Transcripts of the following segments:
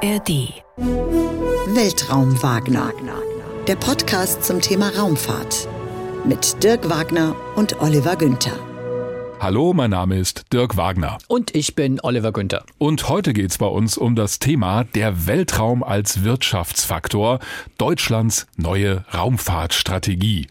ARD. Weltraum Wagner. Der Podcast zum Thema Raumfahrt. Mit Dirk Wagner und Oliver Günther. Hallo, mein Name ist Dirk Wagner. Und ich bin Oliver Günther. Und heute geht es bei uns um das Thema der Weltraum als Wirtschaftsfaktor, Deutschlands neue Raumfahrtstrategie.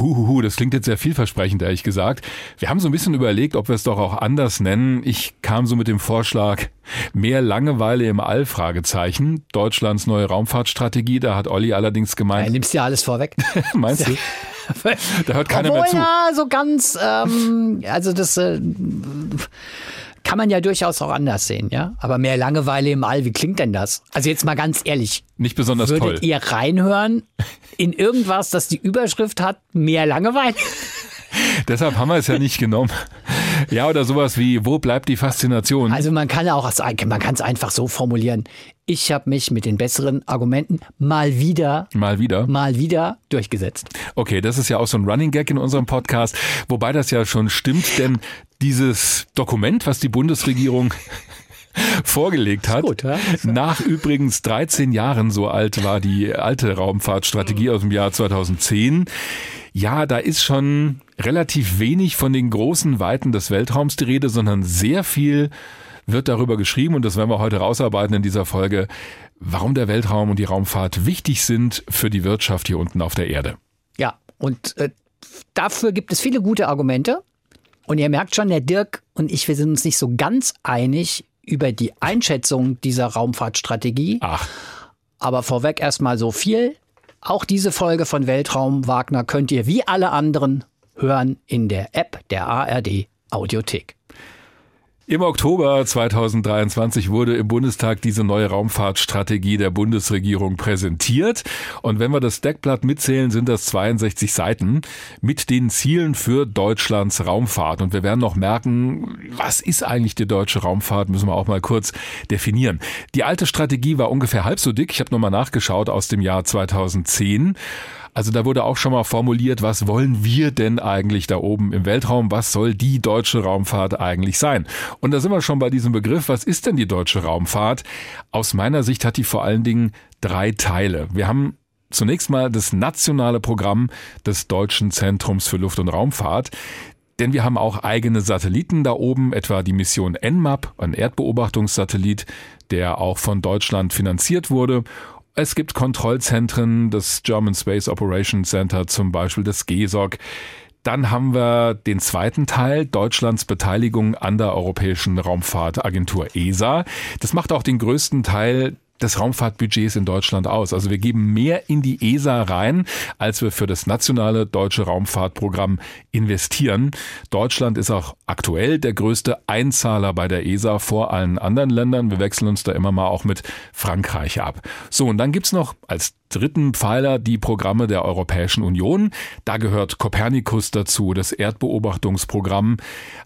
Huhuhu, das klingt jetzt sehr vielversprechend, ehrlich gesagt. Wir haben so ein bisschen überlegt, ob wir es doch auch anders nennen. Ich kam so mit dem Vorschlag, mehr Langeweile im All, Fragezeichen. Deutschlands neue Raumfahrtstrategie, da hat Olli allerdings gemeint. Ja, nimmst ja alles vorweg. Meinst du? da hört keiner Obwohl, mehr zu. Ja, so ganz, ähm, also das äh, kann man ja durchaus auch anders sehen, ja. Aber mehr Langeweile im All, wie klingt denn das? Also jetzt mal ganz ehrlich. Nicht besonders Würdet toll. ihr reinhören in irgendwas, das die Überschrift hat, mehr Langeweile? Deshalb haben wir es ja nicht genommen. Ja, oder sowas wie, wo bleibt die Faszination? Also man kann auch, man kann es einfach so formulieren. Ich habe mich mit den besseren Argumenten mal wieder, Mal wieder. mal wieder durchgesetzt. Okay, das ist ja auch so ein Running Gag in unserem Podcast, wobei das ja schon stimmt, denn dieses Dokument, was die Bundesregierung vorgelegt hat, gut, ja? nach übrigens 13 Jahren, so alt war die alte Raumfahrtstrategie aus dem Jahr 2010, ja, da ist schon relativ wenig von den großen Weiten des Weltraums die Rede, sondern sehr viel wird darüber geschrieben und das werden wir heute rausarbeiten in dieser Folge, warum der Weltraum und die Raumfahrt wichtig sind für die Wirtschaft hier unten auf der Erde. Ja, und äh, dafür gibt es viele gute Argumente. Und ihr merkt schon, der Dirk und ich, wir sind uns nicht so ganz einig über die Einschätzung dieser Raumfahrtstrategie. Ach, Aber vorweg erstmal so viel. Auch diese Folge von Weltraum Wagner könnt ihr wie alle anderen hören in der App der ARD Audiothek. Im Oktober 2023 wurde im Bundestag diese neue Raumfahrtstrategie der Bundesregierung präsentiert. Und wenn wir das Deckblatt mitzählen, sind das 62 Seiten mit den Zielen für Deutschlands Raumfahrt. Und wir werden noch merken, was ist eigentlich die deutsche Raumfahrt, müssen wir auch mal kurz definieren. Die alte Strategie war ungefähr halb so dick. Ich habe nochmal nachgeschaut aus dem Jahr 2010. Also da wurde auch schon mal formuliert, was wollen wir denn eigentlich da oben im Weltraum? Was soll die deutsche Raumfahrt eigentlich sein? Und da sind wir schon bei diesem Begriff, was ist denn die deutsche Raumfahrt? Aus meiner Sicht hat die vor allen Dingen drei Teile. Wir haben zunächst mal das nationale Programm des Deutschen Zentrums für Luft- und Raumfahrt. Denn wir haben auch eigene Satelliten da oben, etwa die Mission NMAP, ein Erdbeobachtungssatellit, der auch von Deutschland finanziert wurde. Es gibt Kontrollzentren, das German Space Operations Center zum Beispiel, das GESOC. Dann haben wir den zweiten Teil, Deutschlands Beteiligung an der Europäischen Raumfahrtagentur ESA. Das macht auch den größten Teil des Raumfahrtbudgets in Deutschland aus. Also wir geben mehr in die ESA rein, als wir für das nationale deutsche Raumfahrtprogramm investieren. Deutschland ist auch aktuell der größte Einzahler bei der ESA vor allen anderen Ländern. Wir wechseln uns da immer mal auch mit Frankreich ab. So, und dann gibt's noch als dritten Pfeiler die Programme der Europäischen Union. Da gehört Copernicus dazu, das Erdbeobachtungsprogramm,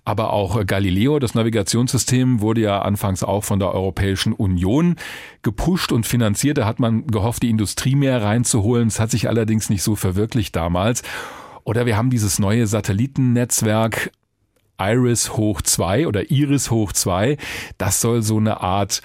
aber auch Galileo, das Navigationssystem, wurde ja anfangs auch von der Europäischen Union gepusht und finanziert. Da hat man gehofft, die Industrie mehr reinzuholen. Es hat sich allerdings nicht so verwirklicht damals. Oder wir haben dieses neue Satellitennetzwerk Iris hoch 2 oder Iris hoch 2. Das soll so eine Art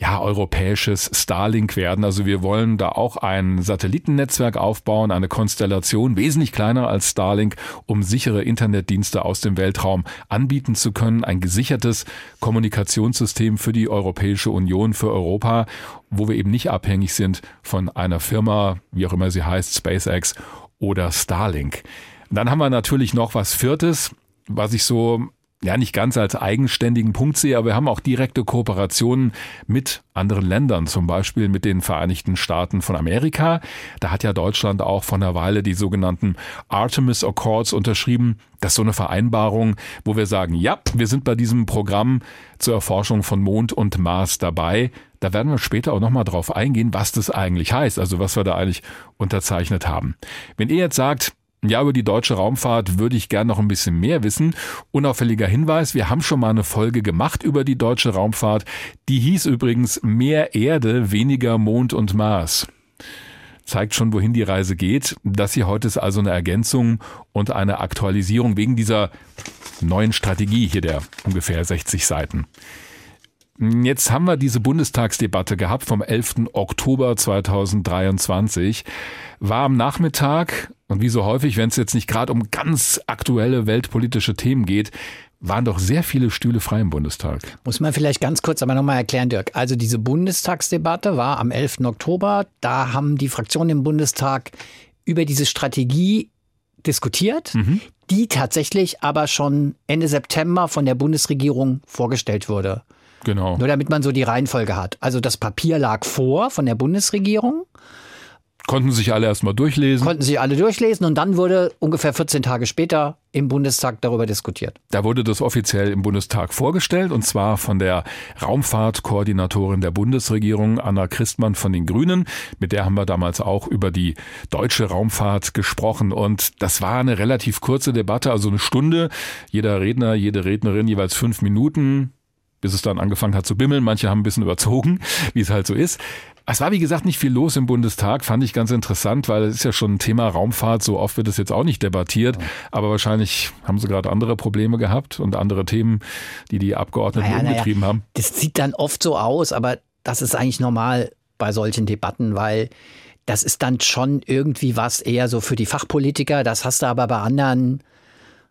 ja, europäisches Starlink werden. Also wir wollen da auch ein Satellitennetzwerk aufbauen, eine Konstellation, wesentlich kleiner als Starlink, um sichere Internetdienste aus dem Weltraum anbieten zu können. Ein gesichertes Kommunikationssystem für die Europäische Union, für Europa, wo wir eben nicht abhängig sind von einer Firma, wie auch immer sie heißt, SpaceX oder Starlink. Dann haben wir natürlich noch was Viertes, was ich so ja nicht ganz als eigenständigen Punkt sehe, aber wir haben auch direkte Kooperationen mit anderen Ländern, zum Beispiel mit den Vereinigten Staaten von Amerika. Da hat ja Deutschland auch vor einer Weile die sogenannten Artemis Accords unterschrieben. Das ist so eine Vereinbarung, wo wir sagen, ja, wir sind bei diesem Programm zur Erforschung von Mond und Mars dabei. Da werden wir später auch nochmal drauf eingehen, was das eigentlich heißt, also was wir da eigentlich unterzeichnet haben. Wenn ihr jetzt sagt, ja, über die deutsche Raumfahrt würde ich gern noch ein bisschen mehr wissen. Unauffälliger Hinweis, wir haben schon mal eine Folge gemacht über die deutsche Raumfahrt. Die hieß übrigens Mehr Erde, weniger Mond und Mars. Zeigt schon, wohin die Reise geht. Das hier heute ist also eine Ergänzung und eine Aktualisierung wegen dieser neuen Strategie hier der ungefähr 60 Seiten. Jetzt haben wir diese Bundestagsdebatte gehabt vom 11. Oktober 2023. War am Nachmittag und wie so häufig, wenn es jetzt nicht gerade um ganz aktuelle weltpolitische Themen geht, waren doch sehr viele Stühle frei im Bundestag. Muss man vielleicht ganz kurz aber nochmal erklären, Dirk. Also diese Bundestagsdebatte war am 11. Oktober. Da haben die Fraktionen im Bundestag über diese Strategie diskutiert, mhm. die tatsächlich aber schon Ende September von der Bundesregierung vorgestellt wurde. Genau. Nur damit man so die Reihenfolge hat. Also das Papier lag vor von der Bundesregierung. Konnten sich alle erstmal durchlesen. Konnten sich alle durchlesen und dann wurde ungefähr 14 Tage später im Bundestag darüber diskutiert. Da wurde das offiziell im Bundestag vorgestellt und zwar von der Raumfahrtkoordinatorin der Bundesregierung, Anna Christmann von den Grünen. Mit der haben wir damals auch über die deutsche Raumfahrt gesprochen und das war eine relativ kurze Debatte, also eine Stunde. Jeder Redner, jede Rednerin jeweils fünf Minuten bis es dann angefangen hat zu bimmeln. Manche haben ein bisschen überzogen, wie es halt so ist. Es war, wie gesagt, nicht viel los im Bundestag, fand ich ganz interessant, weil es ist ja schon ein Thema Raumfahrt, so oft wird es jetzt auch nicht debattiert, aber wahrscheinlich haben sie gerade andere Probleme gehabt und andere Themen, die die Abgeordneten naja, umgetrieben naja. haben. Das sieht dann oft so aus, aber das ist eigentlich normal bei solchen Debatten, weil das ist dann schon irgendwie was eher so für die Fachpolitiker, das hast du aber bei anderen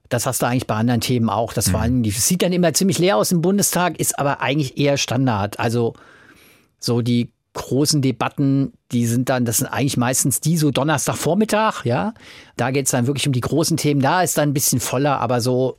das hast du eigentlich bei anderen Themen auch. Das vor allem, das sieht dann immer ziemlich leer aus im Bundestag, ist aber eigentlich eher Standard. Also so die großen Debatten, die sind dann, das sind eigentlich meistens die so Donnerstagvormittag, ja. Da geht es dann wirklich um die großen Themen. Da ist dann ein bisschen voller, aber so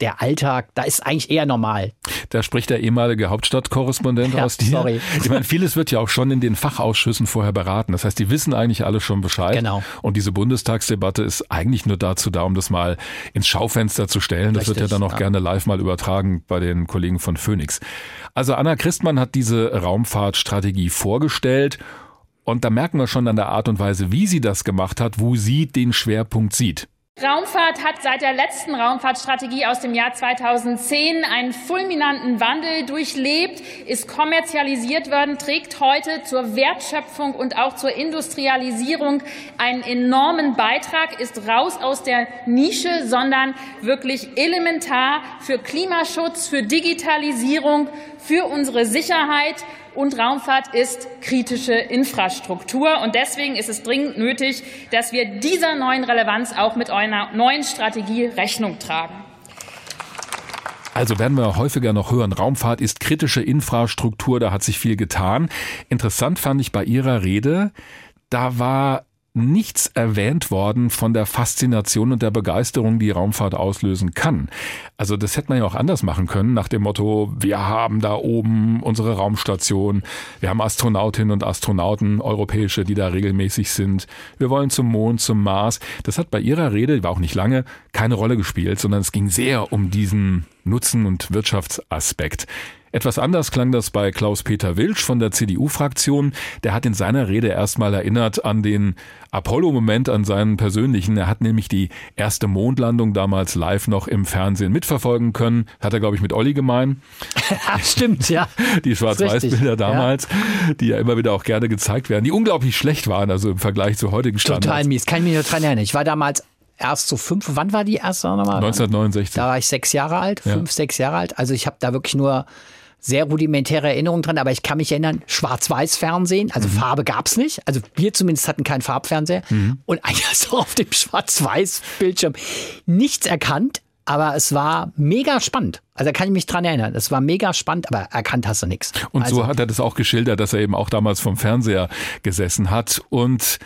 der Alltag, da ist eigentlich eher normal. Da spricht der ehemalige Hauptstadtkorrespondent ja, aus dir. Sorry. Ich meine, vieles wird ja auch schon in den Fachausschüssen vorher beraten. Das heißt, die wissen eigentlich alle schon Bescheid. Genau. Und diese Bundestagsdebatte ist eigentlich nur dazu da, um das mal ins Schaufenster zu stellen. Das Richtig, wird ja dann auch ja. gerne live mal übertragen bei den Kollegen von Phoenix. Also Anna Christmann hat diese Raumfahrtstrategie vorgestellt. Und da merken wir schon an der Art und Weise, wie sie das gemacht hat, wo sie den Schwerpunkt sieht. Raumfahrt hat seit der letzten Raumfahrtstrategie aus dem Jahr 2010 einen fulminanten Wandel durchlebt, ist kommerzialisiert worden, trägt heute zur Wertschöpfung und auch zur Industrialisierung einen enormen Beitrag, ist raus aus der Nische, sondern wirklich elementar für Klimaschutz, für Digitalisierung, für unsere Sicherheit und Raumfahrt ist kritische Infrastruktur. Und deswegen ist es dringend nötig, dass wir dieser neuen Relevanz auch mit einer neuen Strategie Rechnung tragen. Also werden wir häufiger noch hören, Raumfahrt ist kritische Infrastruktur, da hat sich viel getan. Interessant fand ich bei Ihrer Rede, da war nichts erwähnt worden von der Faszination und der Begeisterung, die Raumfahrt auslösen kann. Also das hätte man ja auch anders machen können, nach dem Motto, wir haben da oben unsere Raumstation, wir haben Astronautinnen und Astronauten, europäische, die da regelmäßig sind, wir wollen zum Mond, zum Mars. Das hat bei ihrer Rede, war auch nicht lange, keine Rolle gespielt, sondern es ging sehr um diesen Nutzen- und Wirtschaftsaspekt. Etwas anders klang das bei Klaus-Peter Wilsch von der CDU-Fraktion. Der hat in seiner Rede erstmal erinnert an den Apollo-Moment, an seinen persönlichen. Er hat nämlich die erste Mondlandung damals live noch im Fernsehen mitverfolgen können. Hat er, glaube ich, mit Olli gemein. Stimmt, ja. Die Schwarz-Weiß-Bilder damals, ja. die ja immer wieder auch gerne gezeigt werden, die unglaublich schlecht waren, also im Vergleich zu heutigen Standards. Total mies, kann ich mich nur dran erinnern. Ich war damals erst so fünf, wann war die erste nochmal? 1969. Da war ich sechs Jahre alt, fünf, ja. sechs Jahre alt. Also ich habe da wirklich nur sehr rudimentäre Erinnerungen dran, aber ich kann mich erinnern, Schwarz-Weiß-Fernsehen, also mhm. Farbe gab's nicht. Also wir zumindest hatten keinen Farbfernseher. Mhm. Und eigentlich hast du auf dem Schwarz-Weiß-Bildschirm nichts erkannt, aber es war mega spannend. Also da kann ich mich dran erinnern. Es war mega spannend, aber erkannt hast du nichts. Und also, so hat er das auch geschildert, dass er eben auch damals vom Fernseher gesessen hat. Und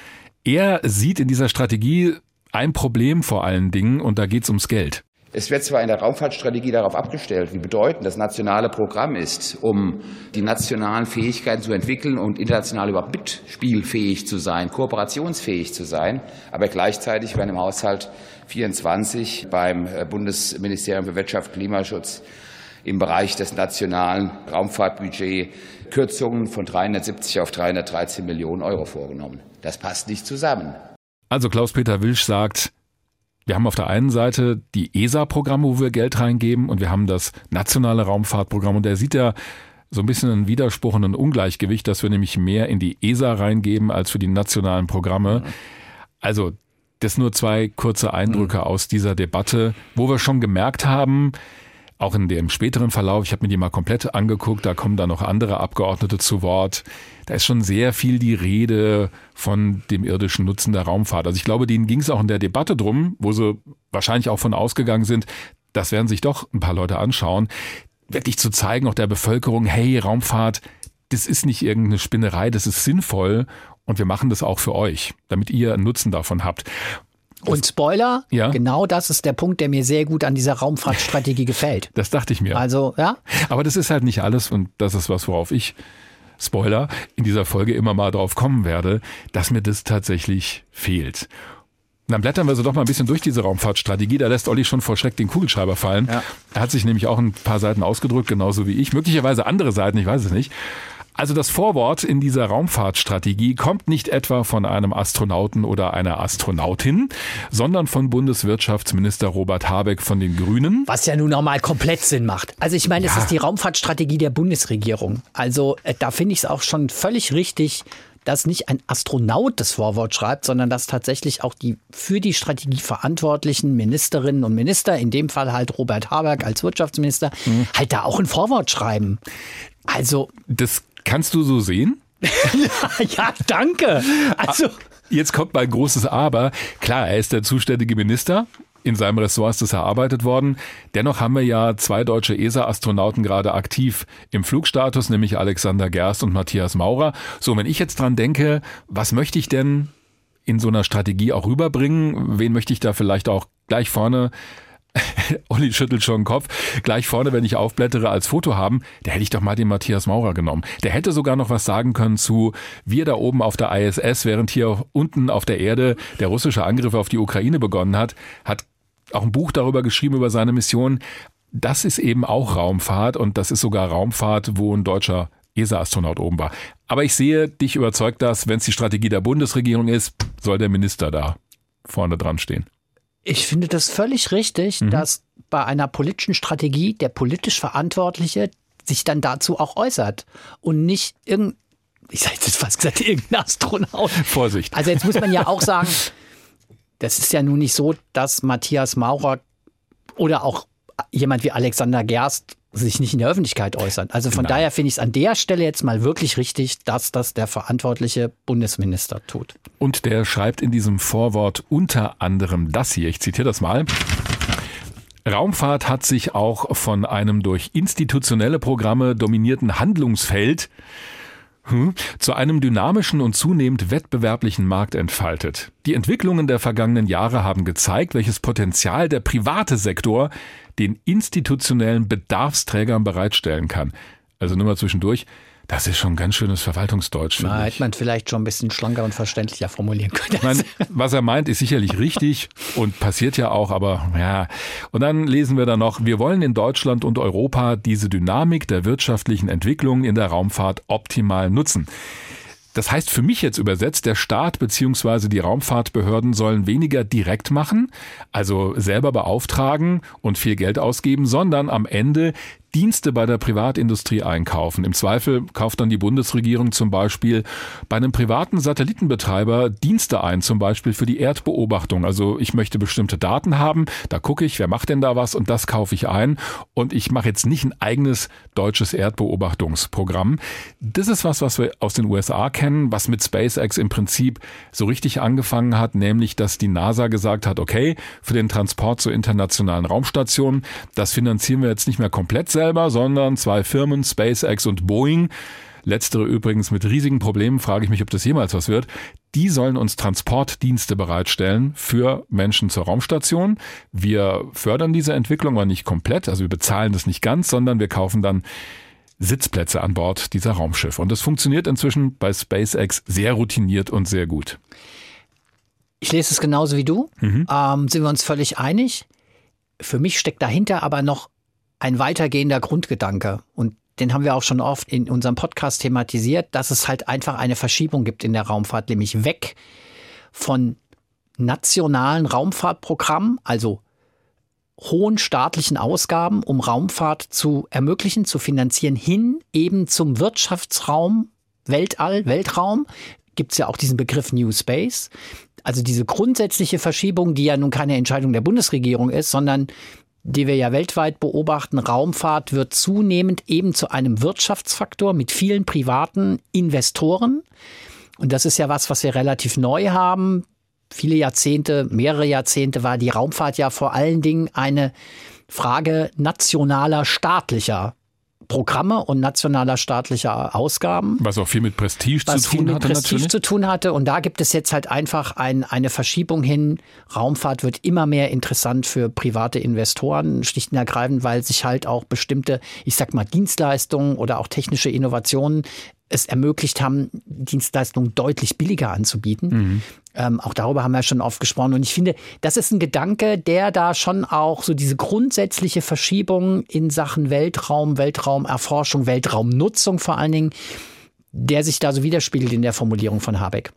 er sieht in dieser Strategie ein Problem vor allen Dingen und da geht's ums Geld. Es wird zwar in der Raumfahrtstrategie darauf abgestellt, wie bedeutend das nationale Programm ist, um die nationalen Fähigkeiten zu entwickeln und international überhaupt mitspielfähig zu sein, kooperationsfähig zu sein, aber gleichzeitig werden im Haushalt 24 beim äh, Bundesministerium für Wirtschaft und Klimaschutz im Bereich des nationalen Raumfahrtbudgets Kürzungen von 370 auf 313 Millionen Euro vorgenommen. Das passt nicht zusammen. Also Klaus-Peter Wilsch sagt, wir haben auf der einen Seite die ESA-Programme, wo wir Geld reingeben und wir haben das nationale Raumfahrtprogramm und der sieht ja so ein bisschen einen Widerspruch und ein Ungleichgewicht, dass wir nämlich mehr in die ESA reingeben als für die nationalen Programme. Also das nur zwei kurze Eindrücke mhm. aus dieser Debatte, wo wir schon gemerkt haben, auch in dem späteren Verlauf, ich habe mir die mal komplett angeguckt, da kommen dann noch andere Abgeordnete zu Wort. Da ist schon sehr viel die Rede von dem irdischen Nutzen der Raumfahrt. Also ich glaube, denen ging es auch in der Debatte drum, wo sie wahrscheinlich auch von ausgegangen sind, das werden sich doch ein paar Leute anschauen, wirklich zu zeigen, auch der Bevölkerung, hey, Raumfahrt, das ist nicht irgendeine Spinnerei, das ist sinnvoll und wir machen das auch für euch, damit ihr einen Nutzen davon habt. Und Spoiler, Ja. genau das ist der Punkt, der mir sehr gut an dieser Raumfahrtstrategie gefällt. Das dachte ich mir. Also, ja, Aber das ist halt nicht alles und das ist was, worauf ich, Spoiler, in dieser Folge immer mal drauf kommen werde, dass mir das tatsächlich fehlt. Und dann blättern wir so doch mal ein bisschen durch diese Raumfahrtstrategie. Da lässt Olli schon vor Schreck den Kugelschreiber fallen. Ja. Er hat sich nämlich auch ein paar Seiten ausgedrückt, genauso wie ich. Möglicherweise andere Seiten, ich weiß es nicht. Also das Vorwort in dieser Raumfahrtstrategie kommt nicht etwa von einem Astronauten oder einer Astronautin, sondern von Bundeswirtschaftsminister Robert Habeck von den Grünen. was ja nun nochmal komplett Sinn macht. Also ich meine, es Ja. ist die Raumfahrtstrategie der Bundesregierung. Also äh, da finde ich es auch schon völlig richtig, dass nicht ein Astronaut das Vorwort schreibt, sondern dass tatsächlich auch die für die Strategie verantwortlichen Ministerinnen und Minister, in dem Fall halt Robert Habeck als Wirtschaftsminister, halt da auch ein Vorwort schreiben. Also, Das kannst du so sehen? ja, danke. Also, Jetzt kommt mein großes Aber. Klar, er ist der zuständige Minister. In seinem Ressort ist das erarbeitet worden. Dennoch haben wir ja zwei deutsche ESA-Astronauten gerade aktiv im Flugstatus, nämlich Alexander Gerst und Matthias Maurer. So, wenn ich jetzt dran denke, was möchte ich denn in so einer Strategie auch rüberbringen? Wen möchte ich da vielleicht auch gleich vorne Olli schüttelt schon den Kopf. Gleich vorne, wenn ich aufblättere, als Foto haben, da hätte ich doch mal den Matthias Maurer genommen. Der hätte sogar noch was sagen können zu wir da oben auf der ISS, während hier unten auf der Erde der russische Angriff auf die Ukraine begonnen hat, hat auch ein Buch darüber geschrieben über seine Mission. Das ist eben auch Raumfahrt und das ist sogar Raumfahrt, wo ein deutscher ESA-Astronaut oben war. Aber ich sehe, dich überzeugt das, wenn es die Strategie der Bundesregierung ist, soll der Minister da vorne dran stehen. Ich finde das völlig richtig, dass bei einer politischen Strategie der politisch Verantwortliche sich dann dazu auch äußert und nicht irgendein, ich sage jetzt fast gesagt, irgendein Astronaut. Vorsicht. Also jetzt muss man ja auch sagen, das ist ja nun nicht so, dass Matthias Maurer oder auch jemand wie Alexander Gerst sich nicht in der Öffentlichkeit äußern. Also von Nein. daher finde ich es an der Stelle jetzt mal wirklich richtig, dass das der verantwortliche Bundesminister tut. Und der schreibt in diesem Vorwort unter anderem das hier. Ich zitiere das mal. Raumfahrt hat sich auch von einem durch institutionelle Programme dominierten Handlungsfeld hm, zu einem dynamischen und zunehmend wettbewerblichen Markt entfaltet. Die Entwicklungen der vergangenen Jahre haben gezeigt, welches Potenzial der private Sektor den institutionellen Bedarfsträgern bereitstellen kann. Also nur mal zwischendurch, das ist schon ganz schönes Verwaltungsdeutsch. ich. hätte man vielleicht schon ein bisschen schlanker und verständlicher formulieren können. Meine, was er meint, ist sicherlich richtig und passiert ja auch, aber ja. Und dann lesen wir da noch, wir wollen in Deutschland und Europa diese Dynamik der wirtschaftlichen Entwicklung in der Raumfahrt optimal nutzen. Das heißt für mich jetzt übersetzt, der Staat bzw. die Raumfahrtbehörden sollen weniger direkt machen, also selber beauftragen und viel Geld ausgeben, sondern am Ende Dienste bei der Privatindustrie einkaufen. Im Zweifel kauft dann die Bundesregierung zum Beispiel bei einem privaten Satellitenbetreiber Dienste ein, zum Beispiel für die Erdbeobachtung. Also ich möchte bestimmte Daten haben, da gucke ich, wer macht denn da was und das kaufe ich ein. Und ich mache jetzt nicht ein eigenes deutsches Erdbeobachtungsprogramm. Das ist was, was wir aus den USA kennen, was mit SpaceX im Prinzip so richtig angefangen hat, nämlich dass die NASA gesagt hat, okay, für den Transport zur internationalen Raumstation, das finanzieren wir jetzt nicht mehr komplett selber, sondern zwei Firmen, SpaceX und Boeing, letztere übrigens mit riesigen Problemen, frage ich mich, ob das jemals was wird, die sollen uns Transportdienste bereitstellen für Menschen zur Raumstation. Wir fördern diese Entwicklung aber nicht komplett, also wir bezahlen das nicht ganz, sondern wir kaufen dann Sitzplätze an Bord dieser Raumschiffe. Und das funktioniert inzwischen bei SpaceX sehr routiniert und sehr gut. Ich lese es genauso wie du. Ähm, sind wir uns völlig einig. Für mich steckt dahinter aber noch ein weitergehender Grundgedanke. Und den haben wir auch schon oft in unserem Podcast thematisiert, dass es halt einfach eine Verschiebung gibt in der Raumfahrt, nämlich weg von nationalen Raumfahrtprogrammen, also hohen staatlichen Ausgaben, um Raumfahrt zu ermöglichen, zu finanzieren, hin eben zum Wirtschaftsraum, Weltall, Weltraum. Gibt es ja auch diesen Begriff New Space. Also diese grundsätzliche Verschiebung, die ja nun keine Entscheidung der Bundesregierung ist, sondern die wir ja weltweit beobachten, Raumfahrt wird zunehmend eben zu einem Wirtschaftsfaktor mit vielen privaten Investoren. Und das ist ja was, was wir relativ neu haben. Viele Jahrzehnte, mehrere Jahrzehnte war die Raumfahrt ja vor allen Dingen eine Frage nationaler, staatlicher Programme und nationaler staatlicher Ausgaben. Was auch viel mit Prestige was zu viel tun mit hatte Prestige natürlich. zu tun hatte. Und da gibt es jetzt halt einfach ein, eine Verschiebung hin. Raumfahrt wird immer mehr interessant für private Investoren, schlicht und ergreifend, weil sich halt auch bestimmte, ich sag mal, Dienstleistungen oder auch technische Innovationen es ermöglicht haben, Dienstleistungen deutlich billiger anzubieten. Ähm, auch darüber haben wir schon oft gesprochen. Und ich finde, das ist ein Gedanke, der da schon auch so diese grundsätzliche Verschiebung in Sachen Weltraum, Weltraumerforschung, Weltraumnutzung vor allen Dingen, der sich da so widerspiegelt in der Formulierung von Habeck.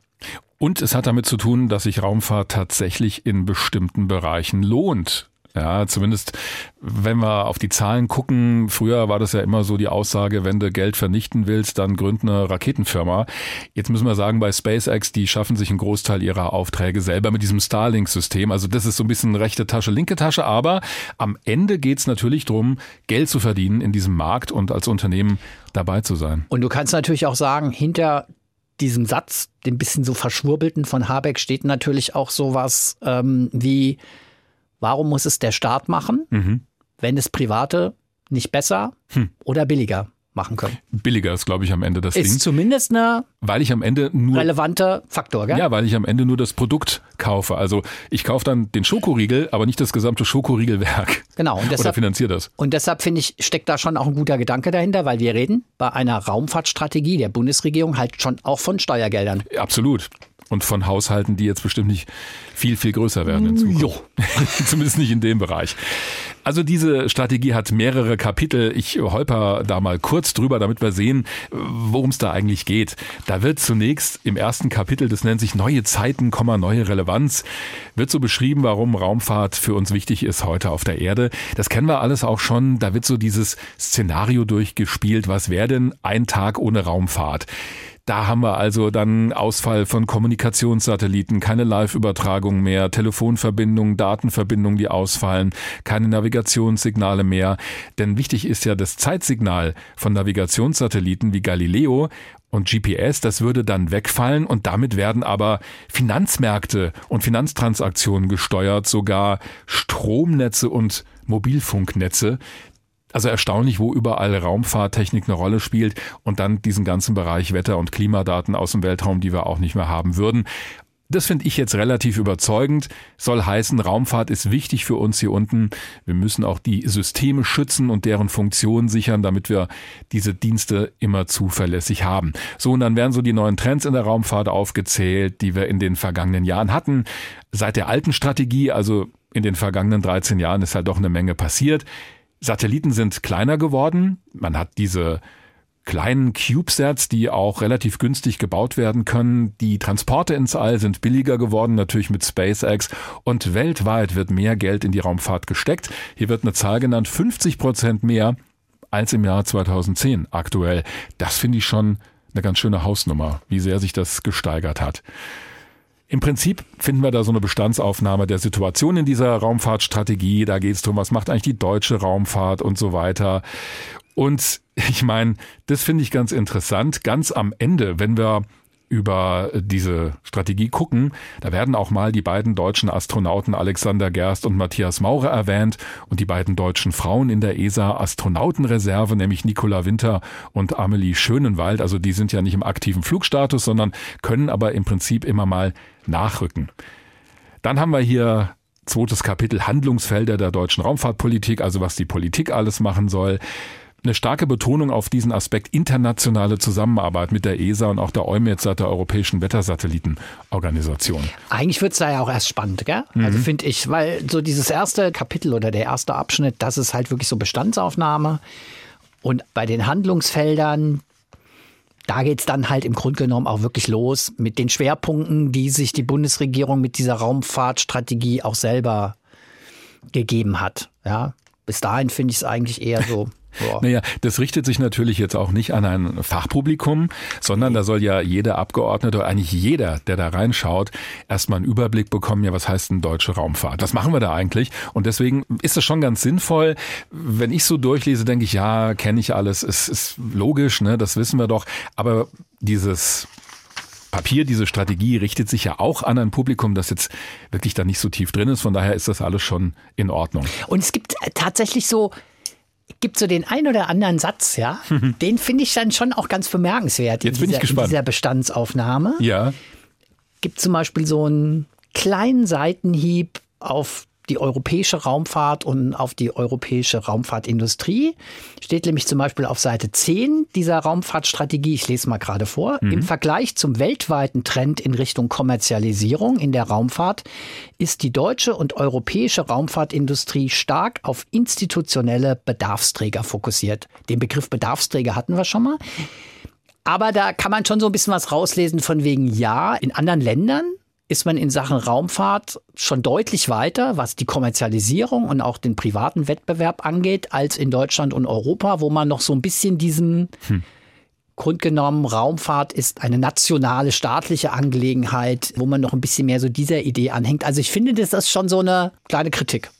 Und es hat damit zu tun, dass sich Raumfahrt tatsächlich in bestimmten Bereichen lohnt. Ja, zumindest wenn wir auf die Zahlen gucken, früher war das ja immer so die Aussage, wenn du Geld vernichten willst, dann gründ eine Raketenfirma. Jetzt müssen wir sagen, bei SpaceX, die schaffen sich einen Großteil ihrer Aufträge selber mit diesem Starlink-System. Also das ist so ein bisschen rechte Tasche, linke Tasche, aber am Ende geht's natürlich drum, Geld zu verdienen in diesem Markt und als Unternehmen dabei zu sein. Und du kannst natürlich auch sagen, hinter diesem Satz, dem bisschen so verschwurbelten von Habeck, steht natürlich auch sowas ähm, wie, warum muss es der Staat machen, wenn es Private nicht besser oder billiger machen können? Billiger ist, glaube ich, am Ende das Ist Ding, zumindest ein weil ich am Ende nur relevanter Faktor, gell? Ja, weil ich am Ende nur das Produkt kaufe. Also ich kaufe dann den Schokoriegel, aber nicht das gesamte Schokoriegelwerk. Genau, und Oder deshalb, finanziert das. und deshalb finde ich, steckt da schon auch ein guter Gedanke dahinter, weil wir reden bei einer Raumfahrtstrategie der Bundesregierung halt schon auch von Steuergeldern. Absolut. Und von Haushalten, die jetzt bestimmt nicht viel, viel größer werden in Zukunft. Zumindest nicht in dem Bereich. Also diese Strategie hat mehrere Kapitel. Ich holper da mal kurz drüber, damit wir sehen, worum es da eigentlich geht. Da wird zunächst im ersten Kapitel, das nennt sich Neue Zeiten, neue Relevanz, wird so beschrieben, warum Raumfahrt für uns wichtig ist heute auf der Erde. Das kennen wir alles auch schon. Da wird so dieses Szenario durchgespielt. Was wäre denn ein Tag ohne Raumfahrt? Da haben wir also dann Ausfall von Kommunikationssatelliten, keine Live-Übertragung mehr, Telefonverbindungen, Datenverbindungen, die ausfallen, keine Navigationssignale mehr. Denn wichtig ist ja das Zeitsignal von Navigationssatelliten wie Galileo und GPS, das würde dann wegfallen und damit werden aber Finanzmärkte und Finanztransaktionen gesteuert, sogar Stromnetze und Mobilfunknetze. Also erstaunlich, wo überall Raumfahrttechnik eine Rolle spielt und dann diesen ganzen Bereich Wetter- und Klimadaten aus dem Weltraum, die wir auch nicht mehr haben würden. Das finde ich jetzt relativ überzeugend. Soll heißen, Raumfahrt ist wichtig für uns hier unten. Wir müssen auch die Systeme schützen und deren Funktion sichern, damit wir diese Dienste immer zuverlässig haben. So, und dann werden so die neuen Trends in der Raumfahrt aufgezählt, die wir in den vergangenen Jahren hatten. Seit der alten Strategie, also in den vergangenen 13 Jahren, ist halt doch eine Menge passiert. Satelliten sind kleiner geworden. Man hat diese kleinen CubeSats, die auch relativ günstig gebaut werden können. Die Transporte ins All sind billiger geworden, natürlich mit SpaceX. Und weltweit wird mehr Geld in die Raumfahrt gesteckt. Hier wird eine Zahl genannt, 50 Prozent mehr als im Jahr 2010 aktuell. Das finde ich schon eine ganz schöne Hausnummer, wie sehr sich das gesteigert hat. Im Prinzip finden wir da so eine Bestandsaufnahme der Situation in dieser Raumfahrtstrategie. Da geht es darum, was macht eigentlich die deutsche Raumfahrt und so weiter. Und ich meine, das finde ich ganz interessant. Ganz am Ende, wenn wir über diese Strategie gucken, da werden auch mal die beiden deutschen Astronauten Alexander Gerst und Matthias Maurer erwähnt und die beiden deutschen Frauen in der ESA Astronautenreserve, nämlich Nicola Winter und Amelie Schönenwald. Also die sind ja nicht im aktiven Flugstatus, sondern können aber im Prinzip immer mal nachrücken. Dann haben wir hier zweites Kapitel Handlungsfelder der deutschen Raumfahrtpolitik, also was die Politik alles machen soll. Eine starke Betonung auf diesen Aspekt internationale Zusammenarbeit mit der ESA und auch der EUMETSAT, der Europäischen Wettersatellitenorganisation. Eigentlich wird es da ja auch erst spannend, gell? Also finde ich, weil so dieses erste Kapitel oder der erste Abschnitt, das ist halt wirklich so Bestandsaufnahme. Und bei den Handlungsfeldern, da geht es dann halt im Grunde genommen auch wirklich los mit den Schwerpunkten, die sich die Bundesregierung mit dieser Raumfahrtstrategie auch selber gegeben hat. Ja, bis dahin finde ich es eigentlich eher so Ja. Naja, das richtet sich natürlich jetzt auch nicht an ein Fachpublikum, sondern da soll ja jeder Abgeordnete oder eigentlich jeder, der da reinschaut, erstmal einen Überblick bekommen, ja, was heißt denn deutsche Raumfahrt? Was machen wir da eigentlich? Und deswegen ist es schon ganz sinnvoll, wenn ich so durchlese, denke ich, ja, kenne ich alles, es ist logisch, ne, das wissen wir doch, aber dieses Papier, diese Strategie richtet sich ja auch an ein Publikum, das jetzt wirklich da nicht so tief drin ist. Von daher ist das alles schon in Ordnung. Und es gibt tatsächlich so gibt so den ein oder anderen Satz, ja, den finde ich dann schon auch ganz bemerkenswert. Jetzt bin dieser, ich gespannt. In dieser Bestandsaufnahme. Ja. Gibt zum Beispiel so einen kleinen Seitenhieb auf die europäische Raumfahrt und auf die europäische Raumfahrtindustrie. Steht nämlich zum Beispiel auf Seite 10 dieser Raumfahrtstrategie, ich lese mal gerade vor, mhm. im Vergleich zum weltweiten Trend in Richtung Kommerzialisierung in der Raumfahrt ist die deutsche und europäische Raumfahrtindustrie stark auf institutionelle Bedarfsträger fokussiert. Den Begriff Bedarfsträger hatten wir schon mal. Aber da kann man schon so ein bisschen was rauslesen von wegen, ja, in anderen Ländern ist man in Sachen Raumfahrt schon deutlich weiter, was die Kommerzialisierung und auch den privaten Wettbewerb angeht, als in Deutschland und Europa, wo man noch so ein bisschen diesem hm. Grundgenommen, Raumfahrt ist eine nationale, staatliche Angelegenheit, wo man noch ein bisschen mehr so dieser Idee anhängt. Also ich finde, das ist schon so eine kleine Kritik.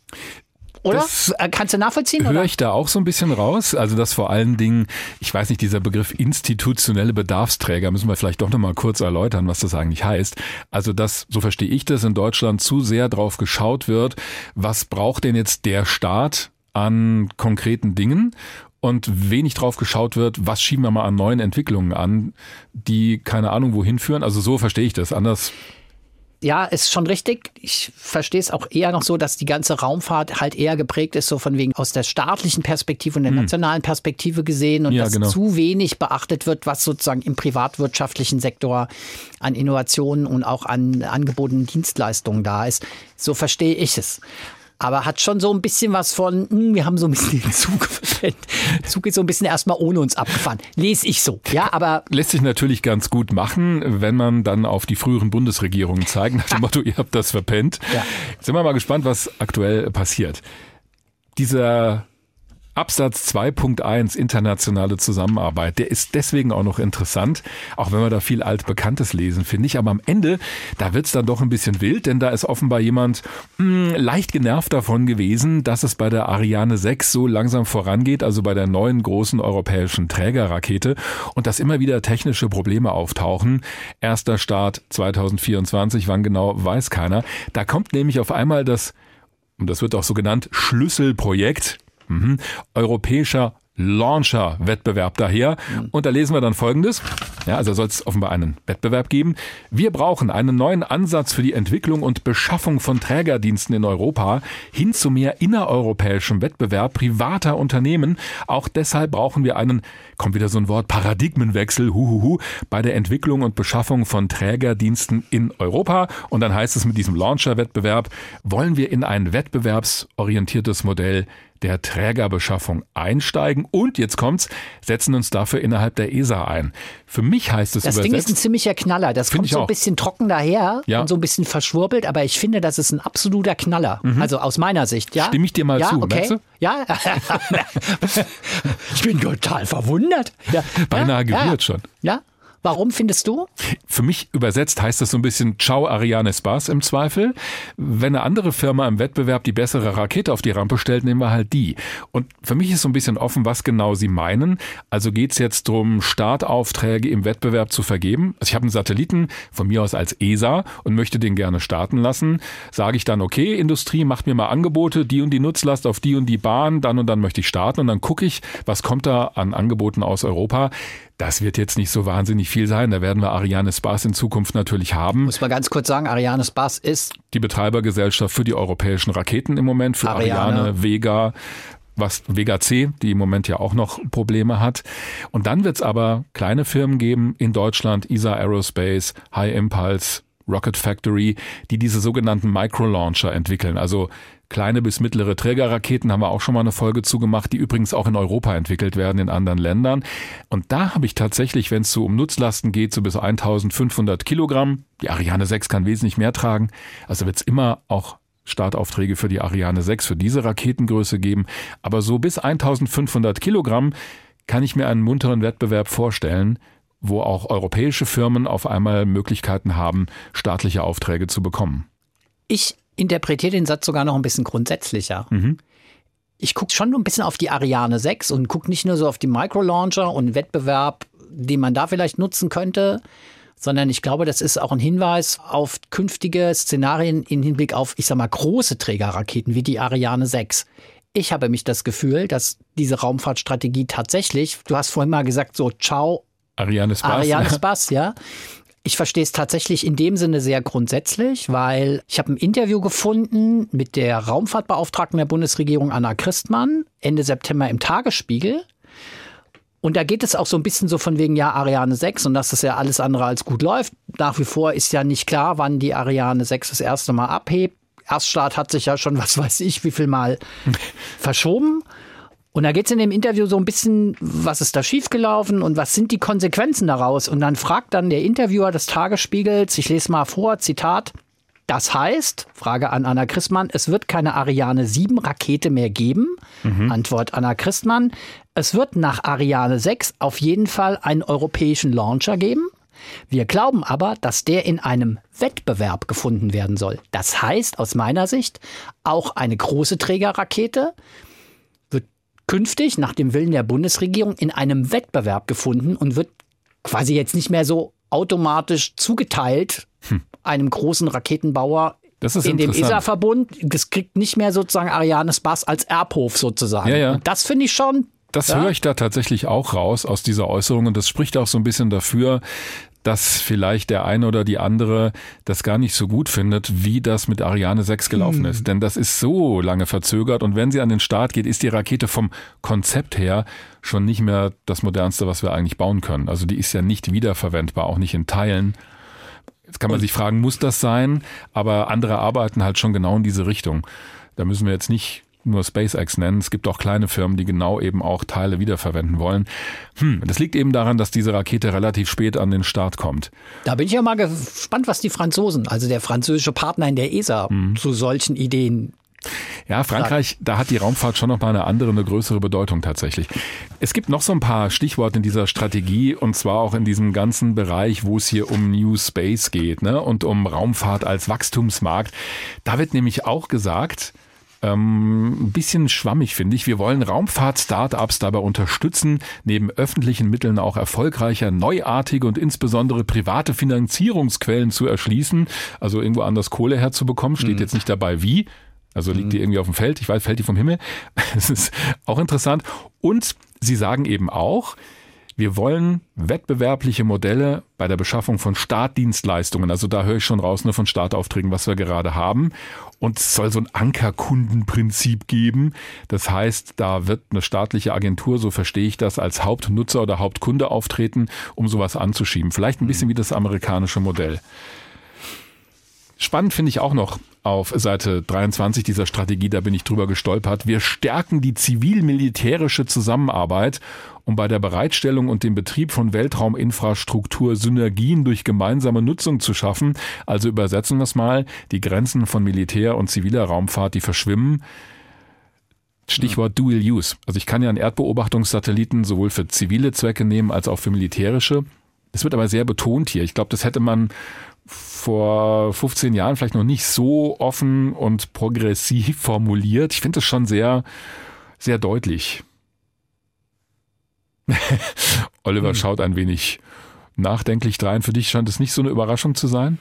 Oder? Das äh, Kannst du nachvollziehen? Höre ich da auch so ein bisschen raus? Also, dass vor allen Dingen, ich weiß nicht, dieser Begriff institutionelle Bedarfsträger, müssen wir vielleicht doch nochmal kurz erläutern, was das eigentlich heißt. Also, dass, so verstehe ich das, in Deutschland zu sehr drauf geschaut wird, was braucht denn jetzt der Staat an konkreten Dingen und wenig drauf geschaut wird, was schieben wir mal an neuen Entwicklungen an, die keine Ahnung wohin führen. Also so verstehe ich das. Anders ja, ist schon richtig. Ich verstehe es auch eher noch so, dass die ganze Raumfahrt halt eher geprägt ist, so von wegen aus der staatlichen Perspektive und der hm. nationalen Perspektive gesehen und ja, dass genau. zu wenig beachtet wird, was sozusagen im privatwirtschaftlichen Sektor an Innovationen und auch an angebotenen Dienstleistungen da ist. So verstehe ich es aber hat schon so ein bisschen was von, hm, wir haben so ein bisschen den Zug, der Zug ist so ein bisschen erstmal ohne uns abgefahren. Lese ich so, ja, aber. Lässt sich natürlich ganz gut machen, wenn man dann auf die früheren Bundesregierungen zeigt, nach dem Motto, ihr habt das verpennt. Ja. sind wir mal gespannt, was aktuell passiert. Dieser Absatz 2.1 internationale Zusammenarbeit, der ist deswegen auch noch interessant, auch wenn wir da viel altbekanntes lesen, finde ich. Aber am Ende, da wird's dann doch ein bisschen wild, denn da ist offenbar jemand mh, hm, leicht genervt davon gewesen, dass es bei der Ariane 6 so langsam vorangeht, also bei der neuen großen europäischen Trägerrakete und dass immer wieder technische Probleme auftauchen. Erster Start 2024, wann genau, weiß keiner. Da kommt nämlich auf einmal das und das wird auch so genannt, Schlüsselprojekt Mhm. Europäischer Launcher-Wettbewerb daher. Mhm. Und da lesen wir dann Folgendes. Ja, also soll es offenbar einen Wettbewerb geben. Wir brauchen einen neuen Ansatz für die Entwicklung und Beschaffung von Trägerdiensten in Europa hin zu mehr innereuropäischem Wettbewerb privater Unternehmen. Auch deshalb brauchen wir einen, kommt wieder so ein Wort, Paradigmenwechsel, huhuhu, bei der Entwicklung und Beschaffung von Trägerdiensten in Europa. Und dann heißt es mit diesem Launcher-Wettbewerb, wollen wir in ein wettbewerbsorientiertes Modell der Trägerbeschaffung einsteigen und jetzt kommt's, setzen uns dafür innerhalb der ESA ein. Für mich heißt es Das übersetzt, Ding ist ein ziemlicher Knaller. Das kommt so ein bisschen trocken daher ja. und so ein bisschen verschwurbelt, aber ich finde, das ist ein absoluter Knaller. Mhm. Also aus meiner Sicht, ja. Stimme ich dir mal ja, zu, okay. du? Ja. ich bin total verwundert. Ja. Beinahe ja, gerührt schon. Ja. Warum findest du? Für mich übersetzt heißt das so ein bisschen Ciao Ariane Spaß im Zweifel. Wenn eine andere Firma im Wettbewerb die bessere Rakete auf die Rampe stellt, nehmen wir halt die. Und für mich ist so ein bisschen offen, was genau sie meinen. Also geht es jetzt darum, Startaufträge im Wettbewerb zu vergeben. Also ich habe einen Satelliten von mir aus als ESA und möchte den gerne starten lassen. Sage ich dann, okay, Industrie, macht mir mal Angebote, die und die Nutzlast auf die und die Bahn, dann und dann möchte ich starten und dann gucke ich, was kommt da an Angeboten aus Europa. Das wird jetzt nicht so wahnsinnig viel sein. Da werden wir Ariane Spaß in Zukunft natürlich haben. Muss man ganz kurz sagen, Ariane Spaß ist die Betreibergesellschaft für die europäischen Raketen im Moment, für Ariane, Ariane Vega, was Vega C, die im Moment ja auch noch Probleme hat. Und dann wird es aber kleine Firmen geben in Deutschland, ESA Aerospace, High Impulse, Rocket Factory, die diese sogenannten Micro-Launcher entwickeln. Also kleine bis mittlere Trägerraketen haben wir auch schon mal eine Folge zugemacht, die übrigens auch in Europa entwickelt werden, in anderen Ländern. Und da habe ich tatsächlich, wenn es so um Nutzlasten geht, so bis 1500 Kilogramm. Die Ariane 6 kann wesentlich mehr tragen. Also wird es immer auch Startaufträge für die Ariane 6 für diese Raketengröße geben. Aber so bis 1500 Kilogramm kann ich mir einen munteren Wettbewerb vorstellen, wo auch europäische Firmen auf einmal Möglichkeiten haben, staatliche Aufträge zu bekommen. Ich interpretiere den Satz sogar noch ein bisschen grundsätzlicher. Mhm. Ich gucke schon ein bisschen auf die Ariane 6 und gucke nicht nur so auf die Microlauncher und Wettbewerb, den man da vielleicht nutzen könnte, sondern ich glaube, das ist auch ein Hinweis auf künftige Szenarien im Hinblick auf, ich sag mal, große Trägerraketen wie die Ariane 6. Ich habe mich das Gefühl, dass diese Raumfahrtstrategie tatsächlich, du hast vorhin mal gesagt, so, ciao, Ariane Spaß. Ariane Spaß, ja. Ich verstehe es tatsächlich in dem Sinne sehr grundsätzlich, weil ich habe ein Interview gefunden mit der Raumfahrtbeauftragten der Bundesregierung Anna Christmann Ende September im Tagesspiegel. Und da geht es auch so ein bisschen so von wegen, ja, Ariane 6 und dass das ja alles andere als gut läuft. Nach wie vor ist ja nicht klar, wann die Ariane 6 das erste Mal abhebt. Erststart hat sich ja schon, was weiß ich, wie viel Mal verschoben. Und da geht es in dem Interview so ein bisschen, was ist da schiefgelaufen und was sind die Konsequenzen daraus? Und dann fragt dann der Interviewer des Tagesspiegels, ich lese mal vor, Zitat, das heißt, Frage an Anna Christmann, es wird keine Ariane 7 Rakete mehr geben. Mhm. Antwort Anna Christmann, es wird nach Ariane 6 auf jeden Fall einen europäischen Launcher geben. Wir glauben aber, dass der in einem Wettbewerb gefunden werden soll. Das heißt aus meiner Sicht auch eine große Trägerrakete künftig nach dem Willen der Bundesregierung in einem Wettbewerb gefunden und wird quasi jetzt nicht mehr so automatisch zugeteilt hm. einem großen Raketenbauer in dem ESA-Verbund. Das kriegt nicht mehr sozusagen Arianes Bass als Erbhof sozusagen. Ja, ja. Und das finde ich schon das ja? höre ich da tatsächlich auch raus aus dieser Äußerung und das spricht auch so ein bisschen dafür, dass vielleicht der eine oder die andere das gar nicht so gut findet, wie das mit Ariane 6 gelaufen hm. ist. Denn das ist so lange verzögert und wenn sie an den Start geht, ist die Rakete vom Konzept her schon nicht mehr das modernste, was wir eigentlich bauen können. Also die ist ja nicht wiederverwendbar, auch nicht in Teilen. Jetzt kann man sich fragen, muss das sein? Aber andere arbeiten halt schon genau in diese Richtung. Da müssen wir jetzt nicht nur SpaceX nennen. Es gibt auch kleine Firmen, die genau eben auch Teile wiederverwenden wollen. Hm, das liegt eben daran, dass diese Rakete relativ spät an den Start kommt. Da bin ich ja mal gespannt, was die Franzosen, also der französische Partner in der ESA, hm. zu solchen Ideen ja, Frankreich, da hat die Raumfahrt schon noch mal eine andere, eine größere Bedeutung tatsächlich. Es gibt noch so ein paar Stichworte in dieser Strategie und zwar auch in diesem ganzen Bereich, wo es hier um New Space geht ne, und um Raumfahrt als Wachstumsmarkt. Da wird nämlich auch gesagt, ähm, ein bisschen schwammig, finde ich. Wir wollen Raumfahrt-Startups dabei unterstützen, neben öffentlichen Mitteln auch erfolgreicher, neuartige und insbesondere private Finanzierungsquellen zu erschließen. Also irgendwo anders Kohle herzubekommen. Steht mhm. jetzt nicht dabei wie. Also liegt mhm. die irgendwie auf dem Feld. Ich weiß, fällt die vom Himmel. Das ist auch interessant. Und sie sagen eben auch, wir wollen wettbewerbliche Modelle bei der Beschaffung von Startdienstleistungen. Also da höre ich schon raus, nur von Startaufträgen, was wir gerade haben. Und es soll so ein Ankerkundenprinzip geben. Das heißt, da wird eine staatliche Agentur, so verstehe ich das, als Hauptnutzer oder Hauptkunde auftreten, um sowas anzuschieben. Vielleicht ein bisschen wie das amerikanische Modell. Spannend finde ich auch noch auf Seite 23 dieser Strategie, da bin ich drüber gestolpert. Wir stärken die zivil-militärische Zusammenarbeit, um bei der Bereitstellung und dem Betrieb von Weltrauminfrastruktur Synergien durch gemeinsame Nutzung zu schaffen. Also übersetzen wir es mal, die Grenzen von Militär und ziviler Raumfahrt, die verschwimmen. Stichwort Dual Use. Also ich kann ja einen Erdbeobachtungssatelliten sowohl für zivile Zwecke nehmen als auch für militärische. Es wird aber sehr betont hier. Ich glaube, das hätte man vor 15 Jahren vielleicht noch nicht so offen und progressiv formuliert. Ich finde es schon sehr, sehr deutlich. Oliver hm. schaut ein wenig nachdenklich drein. Für dich scheint es nicht so eine Überraschung zu sein?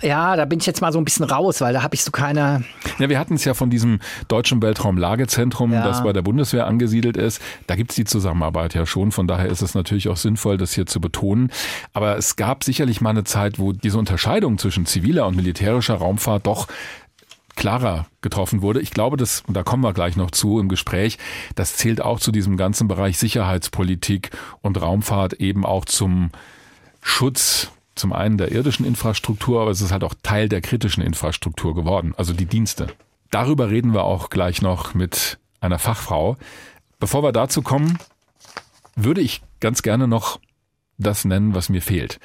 Ja, da bin ich jetzt mal so ein bisschen raus, weil da habe ich so keine. Ja, wir hatten es ja von diesem deutschen Weltraumlagezentrum, ja. das bei der Bundeswehr angesiedelt ist. Da gibt's die Zusammenarbeit ja schon. Von daher ist es natürlich auch sinnvoll, das hier zu betonen. Aber es gab sicherlich mal eine Zeit, wo diese Unterscheidung zwischen ziviler und militärischer Raumfahrt doch klarer getroffen wurde. Ich glaube, das, und da kommen wir gleich noch zu im Gespräch, das zählt auch zu diesem ganzen Bereich Sicherheitspolitik und Raumfahrt eben auch zum Schutz zum einen der irdischen Infrastruktur, aber es ist halt auch Teil der kritischen Infrastruktur geworden, also die Dienste. Darüber reden wir auch gleich noch mit einer Fachfrau. Bevor wir dazu kommen, würde ich ganz gerne noch das nennen, was mir fehlt.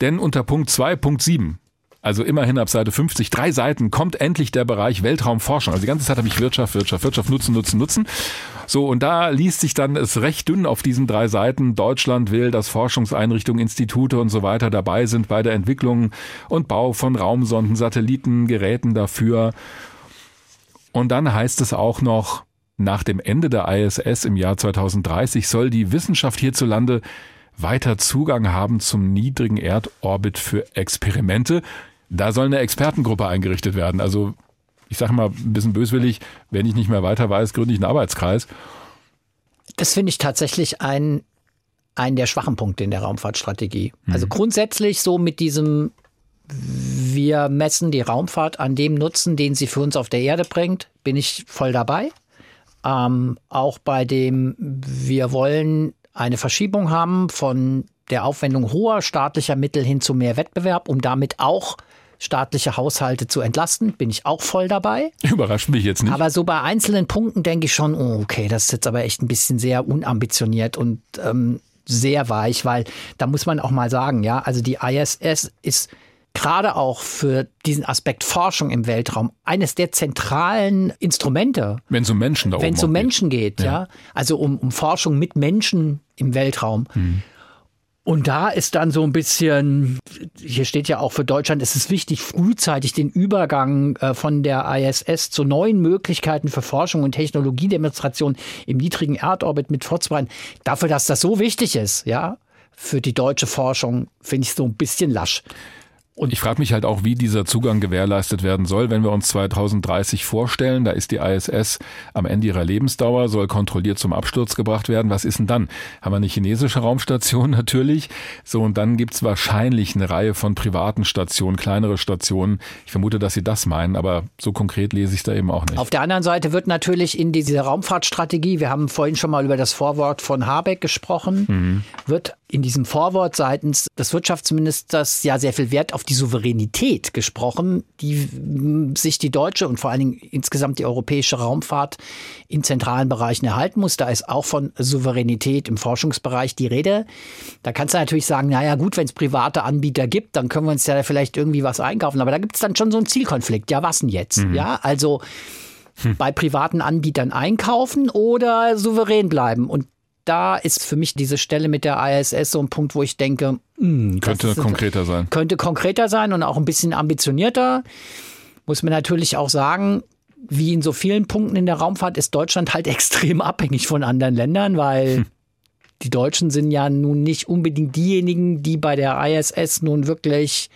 Denn unter Punkt 2.7 also immerhin ab Seite 50, drei Seiten, kommt endlich der Bereich Weltraumforschung. Also die ganze Zeit habe ich Wirtschaft, Wirtschaft, Wirtschaft, nutzen, nutzen, nutzen. So, und da liest sich dann es recht dünn auf diesen drei Seiten. Deutschland will, dass Forschungseinrichtungen, Institute und so weiter dabei sind bei der Entwicklung und Bau von Raumsonden, Satelliten, Geräten dafür. Und dann heißt es auch noch, nach dem Ende der ISS im Jahr 2030 soll die Wissenschaft hierzulande weiter Zugang haben zum niedrigen Erdorbit für Experimente. Da soll eine Expertengruppe eingerichtet werden. Also ich sage mal ein bisschen böswillig, wenn ich nicht mehr weiter weiß, gründe ich einen Arbeitskreis. Das finde ich tatsächlich ein, einen der schwachen Punkte in der Raumfahrtstrategie. Mhm. Also grundsätzlich so mit diesem, wir messen die Raumfahrt an dem Nutzen, den sie für uns auf der Erde bringt, bin ich voll dabei. Ähm, auch bei dem, wir wollen eine Verschiebung haben von der Aufwendung hoher staatlicher Mittel hin zu mehr Wettbewerb, um damit auch staatliche Haushalte zu entlasten, bin ich auch voll dabei. Überrascht mich jetzt nicht. Aber so bei einzelnen Punkten denke ich schon, oh, okay, das ist jetzt aber echt ein bisschen sehr unambitioniert und ähm, sehr weich, weil da muss man auch mal sagen, ja, also die ISS ist gerade auch für diesen Aspekt Forschung im Weltraum eines der zentralen Instrumente. Wenn es um Menschen da Wenn es um Menschen geht, ja. ja. Also um, um Forschung mit Menschen im Weltraum. Mhm. Und da ist dann so ein bisschen, hier steht ja auch für Deutschland, es ist wichtig, frühzeitig den Übergang äh, von der ISS zu neuen Möglichkeiten für Forschung und Technologiedemonstration im niedrigen Erdorbit mit vorzubereiten. Dafür, dass das so wichtig ist, ja, für die deutsche Forschung, finde ich so ein bisschen lasch. Und ich frage mich halt auch, wie dieser Zugang gewährleistet werden soll, wenn wir uns 2030 vorstellen, da ist die ISS am Ende ihrer Lebensdauer, soll kontrolliert zum Absturz gebracht werden. Was ist denn dann? Haben wir eine chinesische Raumstation natürlich? So, und dann gibt's wahrscheinlich eine Reihe von privaten Stationen, kleinere Stationen. Ich vermute, dass Sie das meinen, aber so konkret lese ich da eben auch nicht. Auf der anderen Seite wird natürlich in dieser Raumfahrtstrategie, wir haben vorhin schon mal über das Vorwort von Habeck gesprochen, mhm. wird in diesem Vorwort seitens des Wirtschaftsministers ja sehr viel Wert auf die Souveränität gesprochen, die sich die deutsche und vor allen Dingen insgesamt die europäische Raumfahrt in zentralen Bereichen erhalten muss. Da ist auch von Souveränität im Forschungsbereich die Rede. Da kannst du natürlich sagen, naja gut, wenn es private Anbieter gibt, dann können wir uns ja vielleicht irgendwie was einkaufen. Aber da gibt es dann schon so einen Zielkonflikt. Ja, was denn jetzt? Mhm. Ja, also hm. bei privaten Anbietern einkaufen oder souverän bleiben. Und da ist für mich diese Stelle mit der ISS so ein Punkt, wo ich denke, mh, hm, könnte ist, konkreter sein. Könnte konkreter sein und auch ein bisschen ambitionierter. Muss man natürlich auch sagen, wie in so vielen Punkten in der Raumfahrt ist Deutschland halt extrem abhängig von anderen Ländern, weil hm. die Deutschen sind ja nun nicht unbedingt diejenigen, die bei der ISS nun wirklich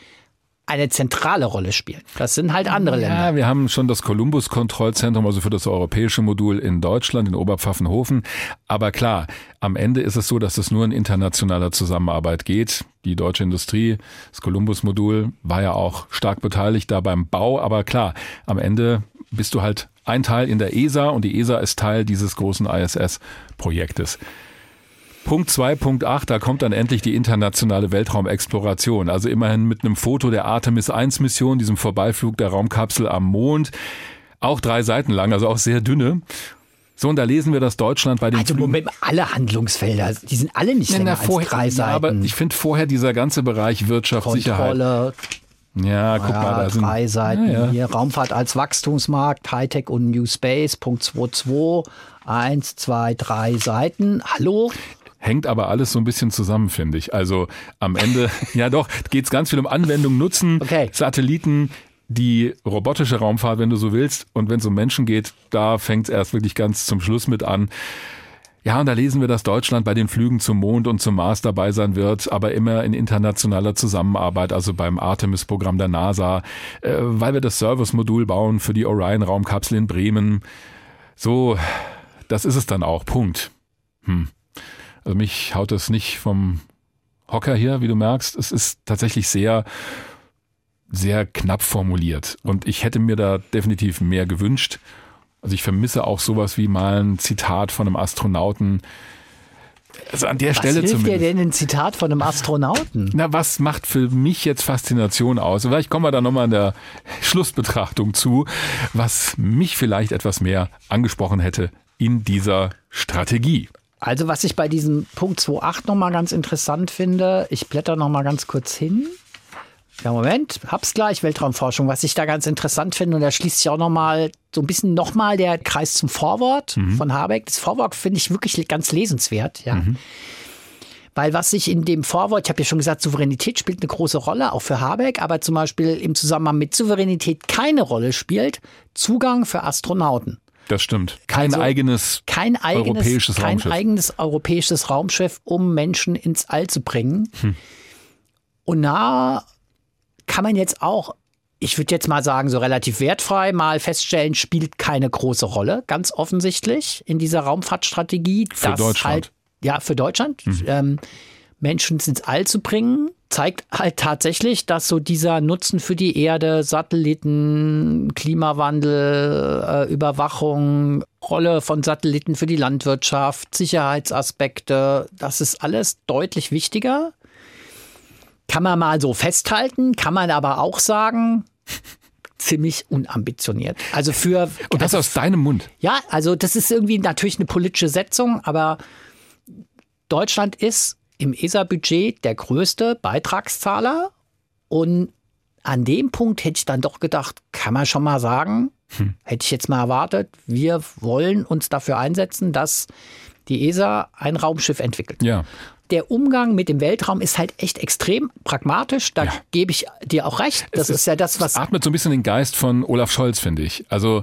eine zentrale Rolle spielen. Das sind halt andere ja, Länder. Ja, wir haben schon das Columbus-Kontrollzentrum, also für das europäische Modul in Deutschland, in Oberpfaffenhofen. Aber klar, am Ende ist es so, dass es nur in internationaler Zusammenarbeit geht. Die deutsche Industrie, das Columbus-Modul war ja auch stark beteiligt da beim Bau. Aber klar, am Ende bist du halt ein Teil in der ESA und die ESA ist Teil dieses großen ISS-Projektes. Punkt 2.8, da kommt dann endlich die internationale Weltraumexploration. Also immerhin mit einem Foto der Artemis 1 Mission, diesem Vorbeiflug der Raumkapsel am Mond. Auch drei Seiten lang, also auch sehr dünne. So, und da lesen wir, dass Deutschland bei den Also Moment, alle Handlungsfelder, die sind alle nicht länger als vorher, drei Seiten. Ja, aber ich finde vorher dieser ganze Bereich Wirtschaft, Kontrolle, Sicherheit. Ja, guck ja, mal, da sind drei Seiten ja, ja. hier. Raumfahrt als Wachstumsmarkt, Hightech und New Space, Punkt 2.2, eins, zwei, drei Seiten. Hallo? Hängt aber alles so ein bisschen zusammen, finde ich. Also am Ende, ja doch, geht es ganz viel um Anwendung, Nutzen, okay. Satelliten, die robotische Raumfahrt, wenn du so willst. Und wenn es um Menschen geht, da fängt es erst wirklich ganz zum Schluss mit an. Ja, und da lesen wir, dass Deutschland bei den Flügen zum Mond und zum Mars dabei sein wird, aber immer in internationaler Zusammenarbeit, also beim Artemis-Programm der NASA, äh, weil wir das Service-Modul bauen für die Orion-Raumkapsel in Bremen. So, das ist es dann auch. Punkt. Hm. Also mich haut es nicht vom Hocker hier, wie du merkst. Es ist tatsächlich sehr, sehr knapp formuliert. Und ich hätte mir da definitiv mehr gewünscht. Also ich vermisse auch sowas wie mal ein Zitat von einem Astronauten. Also an der was Stelle hilft zumindest. dir denn ein Zitat von einem Astronauten? Na, was macht für mich jetzt Faszination aus? Vielleicht kommen wir da nochmal in der Schlussbetrachtung zu, was mich vielleicht etwas mehr angesprochen hätte in dieser Strategie. Also was ich bei diesem Punkt 2.8 nochmal ganz interessant finde, ich blätter nochmal ganz kurz hin. Ja, Moment, hab's gleich, Weltraumforschung, was ich da ganz interessant finde. Und da schließt sich auch nochmal so ein bisschen nochmal der Kreis zum Vorwort mhm. von Habeck. Das Vorwort finde ich wirklich ganz lesenswert, ja. Mhm. Weil was sich in dem Vorwort, ich habe ja schon gesagt, Souveränität spielt eine große Rolle, auch für Habeck, aber zum Beispiel im Zusammenhang mit Souveränität keine Rolle spielt, Zugang für Astronauten. Das stimmt. Kein also eigenes, kein eigenes europäisches kein Raumschiff. eigenes europäisches Raumschiff, um Menschen ins All zu bringen. Hm. Und da kann man jetzt auch, ich würde jetzt mal sagen, so relativ wertfrei mal feststellen, spielt keine große Rolle, ganz offensichtlich in dieser Raumfahrtstrategie. Für Deutschland. Halt, ja, für Deutschland. Mhm. Ähm, Menschen ins All zu bringen, zeigt halt tatsächlich, dass so dieser Nutzen für die Erde, Satelliten, Klimawandel, äh, Überwachung, Rolle von Satelliten für die Landwirtschaft, Sicherheitsaspekte, das ist alles deutlich wichtiger. Kann man mal so festhalten, kann man aber auch sagen, ziemlich unambitioniert. Also für. Und das also, aus deinem Mund. Ja, also das ist irgendwie natürlich eine politische Setzung, aber Deutschland ist im ESA-Budget der größte Beitragszahler. Und an dem Punkt hätte ich dann doch gedacht, kann man schon mal sagen, hm. hätte ich jetzt mal erwartet, wir wollen uns dafür einsetzen, dass die ESA ein Raumschiff entwickelt. Ja. Der Umgang mit dem Weltraum ist halt echt extrem pragmatisch. Da ja. gebe ich dir auch recht. Das ist, ist, ja das, was. Atmet so ein bisschen den Geist von Olaf Scholz, finde ich. Also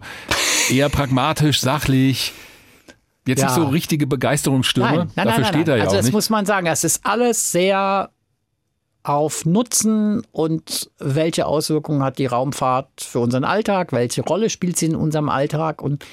eher pragmatisch, sachlich, Jetzt ja. nicht so richtige Begeisterungsstürme. Nein, nein, Dafür nein, steht er ja also das nicht. muss man sagen. Es ist alles sehr auf Nutzen und welche Auswirkungen hat die Raumfahrt für unseren Alltag, welche Rolle spielt sie in unserem Alltag und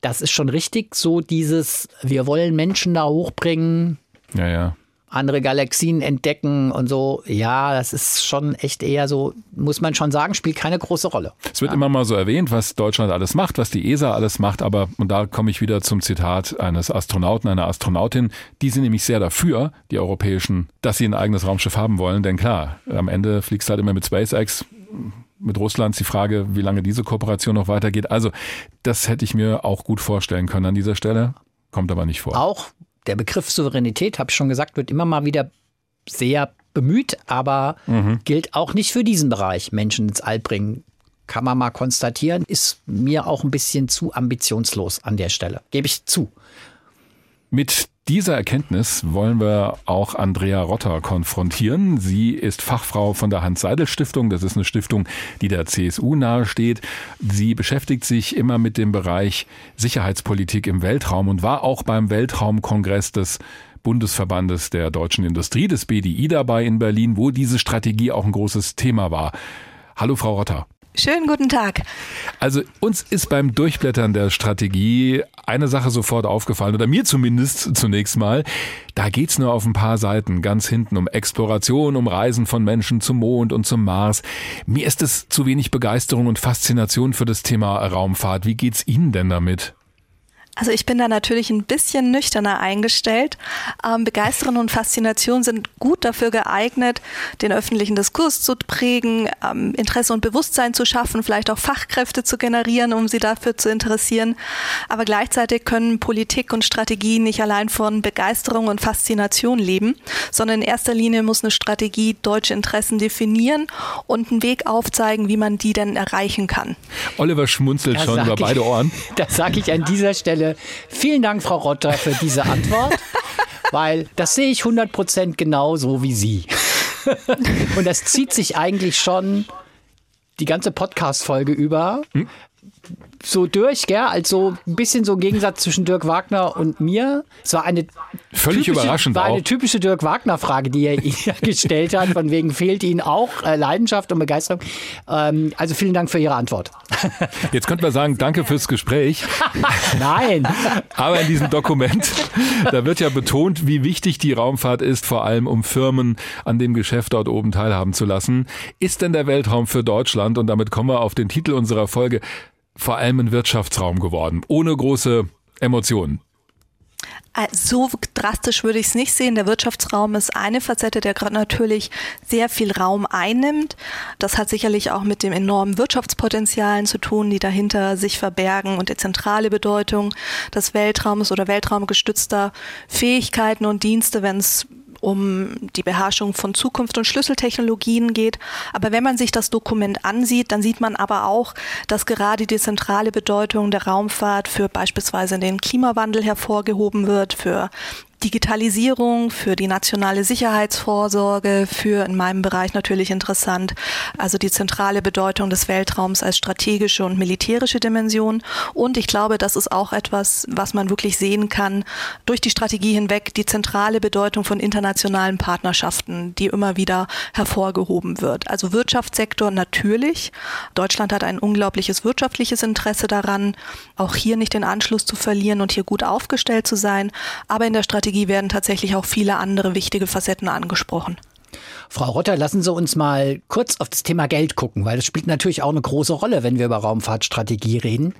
das ist schon richtig so dieses, wir wollen Menschen da hochbringen. Ja, ja andere Galaxien entdecken und so. Ja, das ist schon echt eher so, muss man schon sagen, spielt keine große Rolle. Es wird ja. immer mal so erwähnt, was Deutschland alles macht, was die ESA alles macht, aber, und da komme ich wieder zum Zitat eines Astronauten, einer Astronautin, die sind nämlich sehr dafür, die europäischen, dass sie ein eigenes Raumschiff haben wollen, denn klar, am Ende fliegst du halt immer mit SpaceX, mit Russland ist die Frage, wie lange diese Kooperation noch weitergeht. Also, das hätte ich mir auch gut vorstellen können an dieser Stelle. Kommt aber nicht vor. Auch der Begriff Souveränität, habe ich schon gesagt, wird immer mal wieder sehr bemüht, aber mhm. gilt auch nicht für diesen Bereich, Menschen ins All bringen. Kann man mal konstatieren, ist mir auch ein bisschen zu ambitionslos an der Stelle. Gebe ich zu. Mit dieser Erkenntnis wollen wir auch Andrea Rotter konfrontieren. Sie ist Fachfrau von der Hans-Seidel-Stiftung. Das ist eine Stiftung, die der CSU nahesteht. Sie beschäftigt sich immer mit dem Bereich Sicherheitspolitik im Weltraum und war auch beim Weltraumkongress des Bundesverbandes der deutschen Industrie, des BDI dabei in Berlin, wo diese Strategie auch ein großes Thema war. Hallo, Frau Rotter. Schönen guten Tag. Also uns ist beim Durchblättern der Strategie eine Sache sofort aufgefallen, oder mir zumindest zunächst mal. Da geht's nur auf ein paar Seiten ganz hinten um Exploration, um Reisen von Menschen zum Mond und zum Mars. Mir ist es zu wenig Begeisterung und Faszination für das Thema Raumfahrt. Wie geht's Ihnen denn damit? Also ich bin da natürlich ein bisschen nüchterner eingestellt. Ähm, Begeisterung und Faszination sind gut dafür geeignet, den öffentlichen Diskurs zu prägen, ähm, Interesse und Bewusstsein zu schaffen, vielleicht auch Fachkräfte zu generieren, um sie dafür zu interessieren. Aber gleichzeitig können Politik und Strategie nicht allein von Begeisterung und Faszination leben, sondern in erster Linie muss eine Strategie deutsche Interessen definieren und einen Weg aufzeigen, wie man die denn erreichen kann. Oliver schmunzelt das schon über ich, beide Ohren. Das sage ich an dieser Stelle vielen Dank, Frau Rotter, für diese Antwort, weil das sehe ich 100% genauso wie Sie. Und das zieht sich eigentlich schon die ganze Podcast-Folge über. Hm? So durch, gell? Also ein bisschen so ein Gegensatz zwischen Dirk Wagner und mir. Es war eine völlig typische, überraschend war auch. eine typische Dirk Wagner Frage, die er gestellt hat. Von wegen fehlt Ihnen auch äh, Leidenschaft und Begeisterung. Ähm, also vielen Dank für Ihre Antwort. Jetzt könnten wir sagen, danke fürs Gespräch. Nein. Aber in diesem Dokument, da wird ja betont, wie wichtig die Raumfahrt ist, vor allem um Firmen an dem Geschäft dort oben teilhaben zu lassen. Ist denn der Weltraum für Deutschland, und damit kommen wir auf den Titel unserer Folge, vor allem ein Wirtschaftsraum geworden, ohne große Emotionen. Äh, so drastisch würde ich es nicht sehen. Der Wirtschaftsraum ist eine Facette, der gerade natürlich sehr viel Raum einnimmt. Das hat sicherlich auch mit dem enormen Wirtschaftspotenzialen zu tun, die dahinter sich verbergen und die zentrale Bedeutung des Weltraums oder weltraumgestützter Fähigkeiten und Dienste, wenn es um die Beherrschung von Zukunft und Schlüsseltechnologien geht. Aber wenn man sich das Dokument ansieht, dann sieht man aber auch, dass gerade die zentrale Bedeutung der Raumfahrt für beispielsweise den Klimawandel hervorgehoben wird, für Digitalisierung, für die nationale Sicherheitsvorsorge, für in meinem Bereich natürlich interessant, also die zentrale Bedeutung des Weltraums als strategische und militärische Dimension. Und ich glaube, das ist auch etwas, was man wirklich sehen kann durch die Strategie hinweg, die zentrale Bedeutung von internationalen Partnerschaften, die immer wieder hervorgehoben wird. Also Wirtschaftssektor natürlich. Deutschland hat ein unglaubliches wirtschaftliches Interesse daran, auch hier nicht den Anschluss zu verlieren und hier gut aufgestellt zu sein. Aber in der Strategie Strategie werden tatsächlich auch viele andere wichtige Facetten angesprochen. Frau Rotter, lassen Sie uns mal kurz auf das Thema Geld gucken, weil das spielt natürlich auch eine große Rolle, wenn wir über Raumfahrtstrategie reden.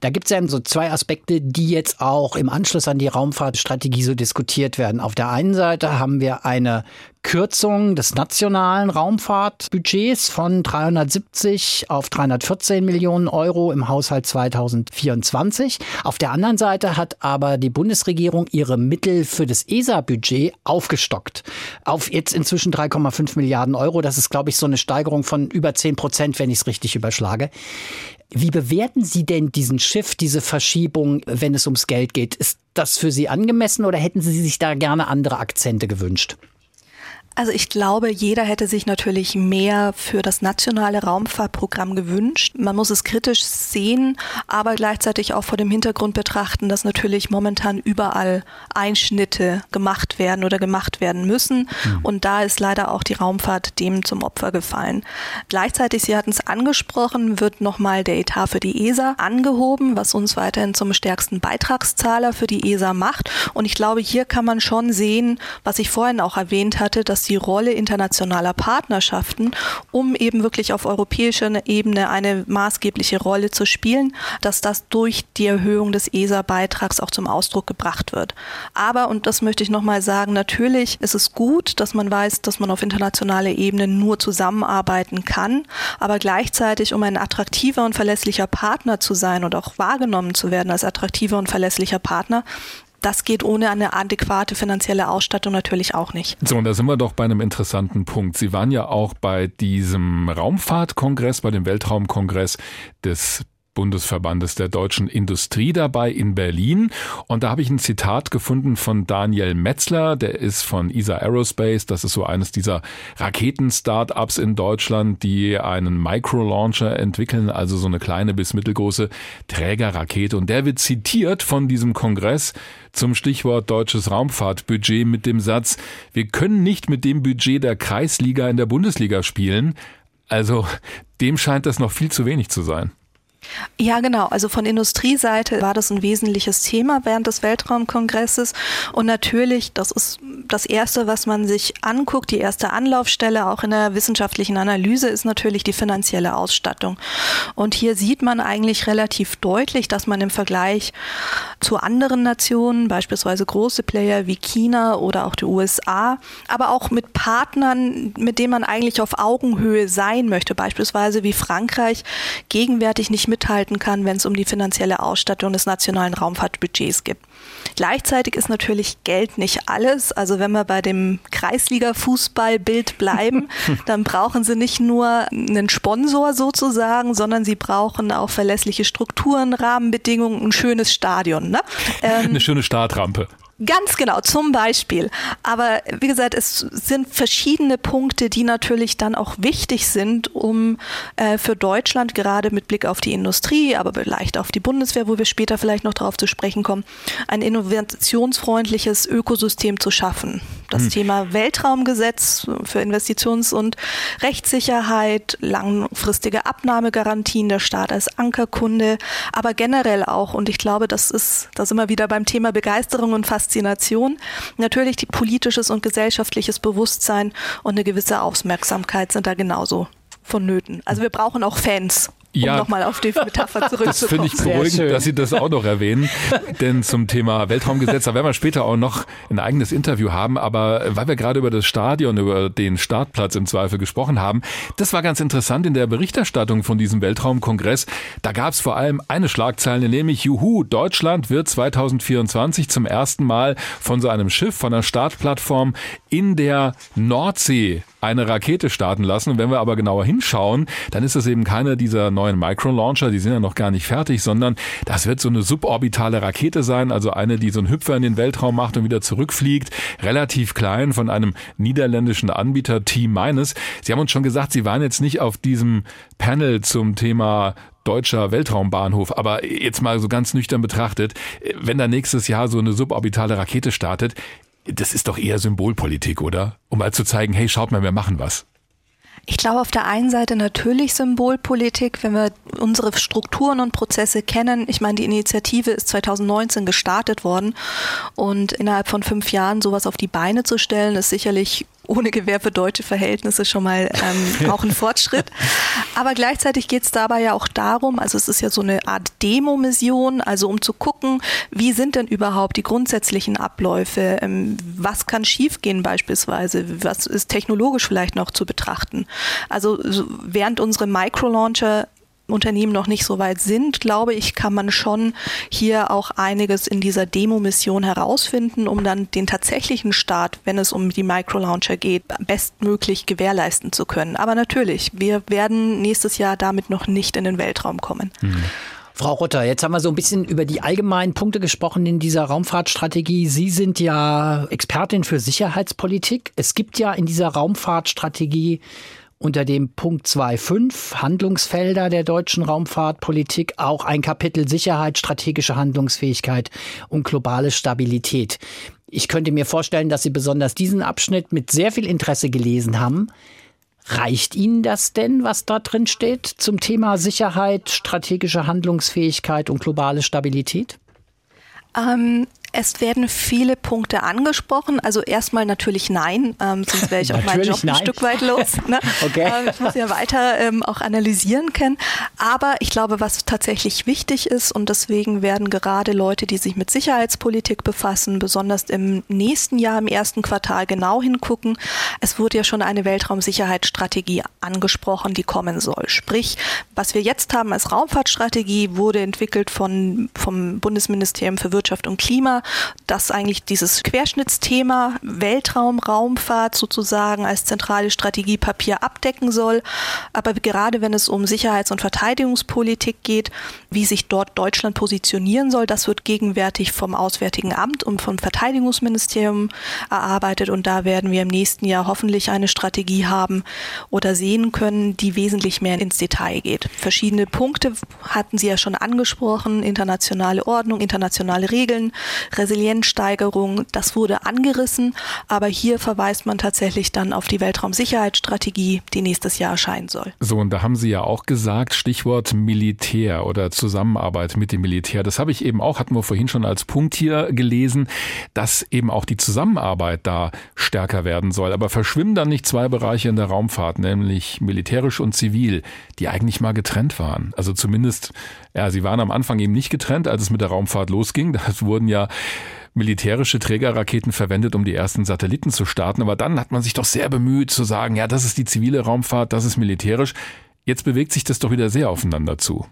Da gibt es ja so zwei Aspekte, die jetzt auch im Anschluss an die Raumfahrtstrategie so diskutiert werden. Auf der einen Seite haben wir eine Kürzung des nationalen Raumfahrtbudgets von 370 auf 314 Millionen Euro im Haushalt 2024. Auf der anderen Seite hat aber die Bundesregierung ihre Mittel für das ESA-Budget aufgestockt auf jetzt inzwischen 3,5 Milliarden Euro. Das ist, glaube ich, so eine Steigerung von über 10 Prozent, wenn ich es richtig überschlage. Wie bewerten Sie denn diesen Shift, diese Verschiebung, wenn es ums Geld geht? Ist das für Sie angemessen oder hätten Sie sich da gerne andere Akzente gewünscht? Also ich glaube, jeder hätte sich natürlich mehr für das nationale Raumfahrtprogramm gewünscht. Man muss es kritisch sehen, aber gleichzeitig auch vor dem Hintergrund betrachten, dass natürlich momentan überall Einschnitte gemacht werden oder gemacht werden müssen. Mhm. Und da ist leider auch die Raumfahrt dem zum Opfer gefallen. Gleichzeitig, Sie hatten es angesprochen, wird nochmal der Etat für die ESA angehoben, was uns weiterhin zum stärksten Beitragszahler für die ESA macht. Und ich glaube, hier kann man schon sehen, was ich vorhin auch erwähnt hatte, dass die Rolle internationaler Partnerschaften, um eben wirklich auf europäischer Ebene eine maßgebliche Rolle zu spielen, dass das durch die Erhöhung des ESA-Beitrags auch zum Ausdruck gebracht wird. Aber, und das möchte ich nochmal sagen, natürlich ist es gut, dass man weiß, dass man auf internationaler Ebene nur zusammenarbeiten kann, aber gleichzeitig, um ein attraktiver und verlässlicher Partner zu sein und auch wahrgenommen zu werden als attraktiver und verlässlicher Partner, das geht ohne eine adäquate finanzielle Ausstattung natürlich auch nicht. So, und da sind wir doch bei einem interessanten Punkt. Sie waren ja auch bei diesem Raumfahrtkongress, bei dem Weltraumkongress des Bundesverbandes der deutschen Industrie dabei in Berlin. Und da habe ich ein Zitat gefunden von Daniel Metzler, der ist von ESA Aerospace. Das ist so eines dieser Raketen-Startups in Deutschland, die einen Micro-Launcher entwickeln, also so eine kleine bis mittelgroße Trägerrakete. Und der wird zitiert von diesem Kongress zum Stichwort deutsches Raumfahrtbudget mit dem Satz, wir können nicht mit dem Budget der Kreisliga in der Bundesliga spielen. Also dem scheint das noch viel zu wenig zu sein. Ja, genau. Also von Industrieseite war das ein wesentliches Thema während des Weltraumkongresses. Und natürlich, das ist das Erste, was man sich anguckt, die erste Anlaufstelle auch in der wissenschaftlichen Analyse, ist natürlich die finanzielle Ausstattung. Und hier sieht man eigentlich relativ deutlich, dass man im Vergleich zu anderen Nationen, beispielsweise große Player wie China oder auch die USA, aber auch mit Partnern, mit denen man eigentlich auf Augenhöhe sein möchte, beispielsweise wie Frankreich, gegenwärtig nicht mithalten kann, wenn es um die finanzielle Ausstattung des nationalen Raumfahrtbudgets geht. Gleichzeitig ist natürlich Geld nicht alles. Also wenn wir bei dem Kreisliga-Fußballbild bleiben, dann brauchen sie nicht nur einen Sponsor sozusagen, sondern sie brauchen auch verlässliche Strukturen, Rahmenbedingungen, ein schönes Stadion. Ne? Ähm, Eine schöne Startrampe. Ganz genau, zum Beispiel. Aber wie gesagt, es sind verschiedene Punkte, die natürlich dann auch wichtig sind, um äh, für Deutschland gerade mit Blick auf die Industrie, aber vielleicht auf die Bundeswehr, wo wir später vielleicht noch darauf zu sprechen kommen, ein innovationsfreundliches Ökosystem zu schaffen. Das hm. Thema Weltraumgesetz für Investitions- und Rechtssicherheit, langfristige Abnahmegarantien, der Staat als Ankerkunde, aber generell auch, und ich glaube, das ist, da sind wir wieder beim Thema Begeisterung und Faszination, Faszination. Natürlich die politisches und gesellschaftliches Bewusstsein und eine gewisse Aufmerksamkeit sind da genauso vonnöten. Also wir brauchen auch Fans um ja, nochmal auf die Metapher zurückzukommen. Das finde ich beruhigend, dass Sie das auch noch erwähnen. Denn zum Thema Weltraumgesetz, da werden wir später auch noch ein eigenes Interview haben. Aber weil wir gerade über das Stadion, über den Startplatz im Zweifel gesprochen haben, das war ganz interessant in der Berichterstattung von diesem Weltraumkongress. Da gab es vor allem eine Schlagzeile, nämlich Juhu, Deutschland wird 2024 zum ersten Mal von so einem Schiff, von einer Startplattform in der Nordsee eine Rakete starten lassen. Und wenn wir aber genauer hinschauen, dann ist das eben keine dieser neuen Micro-Launcher, die sind ja noch gar nicht fertig, sondern das wird so eine suborbitale Rakete sein, also eine, die so einen Hüpfer in den Weltraum macht und wieder zurückfliegt. Relativ klein von einem niederländischen Anbieter T-Minus. Sie haben uns schon gesagt, Sie waren jetzt nicht auf diesem Panel zum Thema deutscher Weltraumbahnhof. Aber jetzt mal so ganz nüchtern betrachtet, wenn da nächstes Jahr so eine suborbitale Rakete startet, das ist doch eher Symbolpolitik, oder? Um mal zu zeigen, hey, schaut mal, wir machen was. Ich glaube auf der einen Seite natürlich Symbolpolitik, wenn wir unsere Strukturen und Prozesse kennen. Ich meine, die Initiative ist 2019 gestartet worden und innerhalb von fünf Jahren sowas auf die Beine zu stellen, ist sicherlich ohne Gewehr für deutsche Verhältnisse schon mal ähm, auch ein Fortschritt. Aber gleichzeitig geht es dabei ja auch darum, also es ist ja so eine Art Demo-Mission, also um zu gucken, wie sind denn überhaupt die grundsätzlichen Abläufe, ähm, was kann schiefgehen beispielsweise, was ist technologisch vielleicht noch zu betrachten. Also so, während unsere Microlauncher Unternehmen noch nicht so weit sind, glaube ich, kann man schon hier auch einiges in dieser Demo-Mission herausfinden, um dann den tatsächlichen Start, wenn es um die Micro-Launcher geht, bestmöglich gewährleisten zu können. Aber natürlich, wir werden nächstes Jahr damit noch nicht in den Weltraum kommen. Mhm. Frau Rutter, jetzt haben wir so ein bisschen über die allgemeinen Punkte gesprochen in dieser Raumfahrtstrategie. Sie sind ja Expertin für Sicherheitspolitik. Es gibt ja in dieser Raumfahrtstrategie unter dem Punkt 2.5 Handlungsfelder der deutschen Raumfahrtpolitik auch ein Kapitel Sicherheit, strategische Handlungsfähigkeit und globale Stabilität. Ich könnte mir vorstellen, dass Sie besonders diesen Abschnitt mit sehr viel Interesse gelesen haben. Reicht Ihnen das denn, was da drin steht zum Thema Sicherheit, strategische Handlungsfähigkeit und globale Stabilität? Ähm, es werden viele Punkte angesprochen. Also erstmal natürlich nein, ähm, sonst wäre ich auch meinen Job nein. ein Stück weit los. Ne? okay. Ähm, ich muss ja weiter ähm, auch analysieren können. Aber ich glaube, was tatsächlich wichtig ist und deswegen werden gerade Leute, die sich mit Sicherheitspolitik befassen, besonders im nächsten Jahr, im ersten Quartal genau hingucken. Es wurde ja schon eine Weltraumsicherheitsstrategie angesprochen, die kommen soll. Sprich, was wir jetzt haben als Raumfahrtstrategie wurde entwickelt von, vom Bundesministerium für Wirtschaft und Klima das eigentlich dieses Querschnittsthema Weltraum, Raumfahrt sozusagen als zentrale Strategiepapier abdecken soll. Aber gerade wenn es um Sicherheits- und Verteidigungspolitik geht, wie sich dort Deutschland positionieren soll, das wird gegenwärtig vom Auswärtigen Amt und vom Verteidigungsministerium erarbeitet. Und da werden wir im nächsten Jahr hoffentlich eine Strategie haben oder sehen können, die wesentlich mehr ins Detail geht. Verschiedene Punkte hatten Sie ja schon angesprochen, internationale Ordnung, internationale Regeln, Resilienzsteigerung, das wurde angerissen, aber hier verweist man tatsächlich dann auf die Weltraumsicherheitsstrategie, die nächstes Jahr erscheinen soll. So, und da haben Sie ja auch gesagt, Stichwort Militär oder Zusammenarbeit mit dem Militär. Das habe ich eben auch, hatten wir vorhin schon als Punkt hier gelesen, dass eben auch die Zusammenarbeit da stärker werden soll. Aber verschwimmen dann nicht zwei Bereiche in der Raumfahrt, nämlich militärisch und zivil, die eigentlich mal getrennt waren? Also zumindest, ja, sie waren am Anfang eben nicht getrennt, als es mit der Raumfahrt losging. Da wurden ja militärische Trägerraketen verwendet, um die ersten Satelliten zu starten. Aber dann hat man sich doch sehr bemüht zu sagen, ja, das ist die zivile Raumfahrt, das ist militärisch. Jetzt bewegt sich das doch wieder sehr aufeinander zu.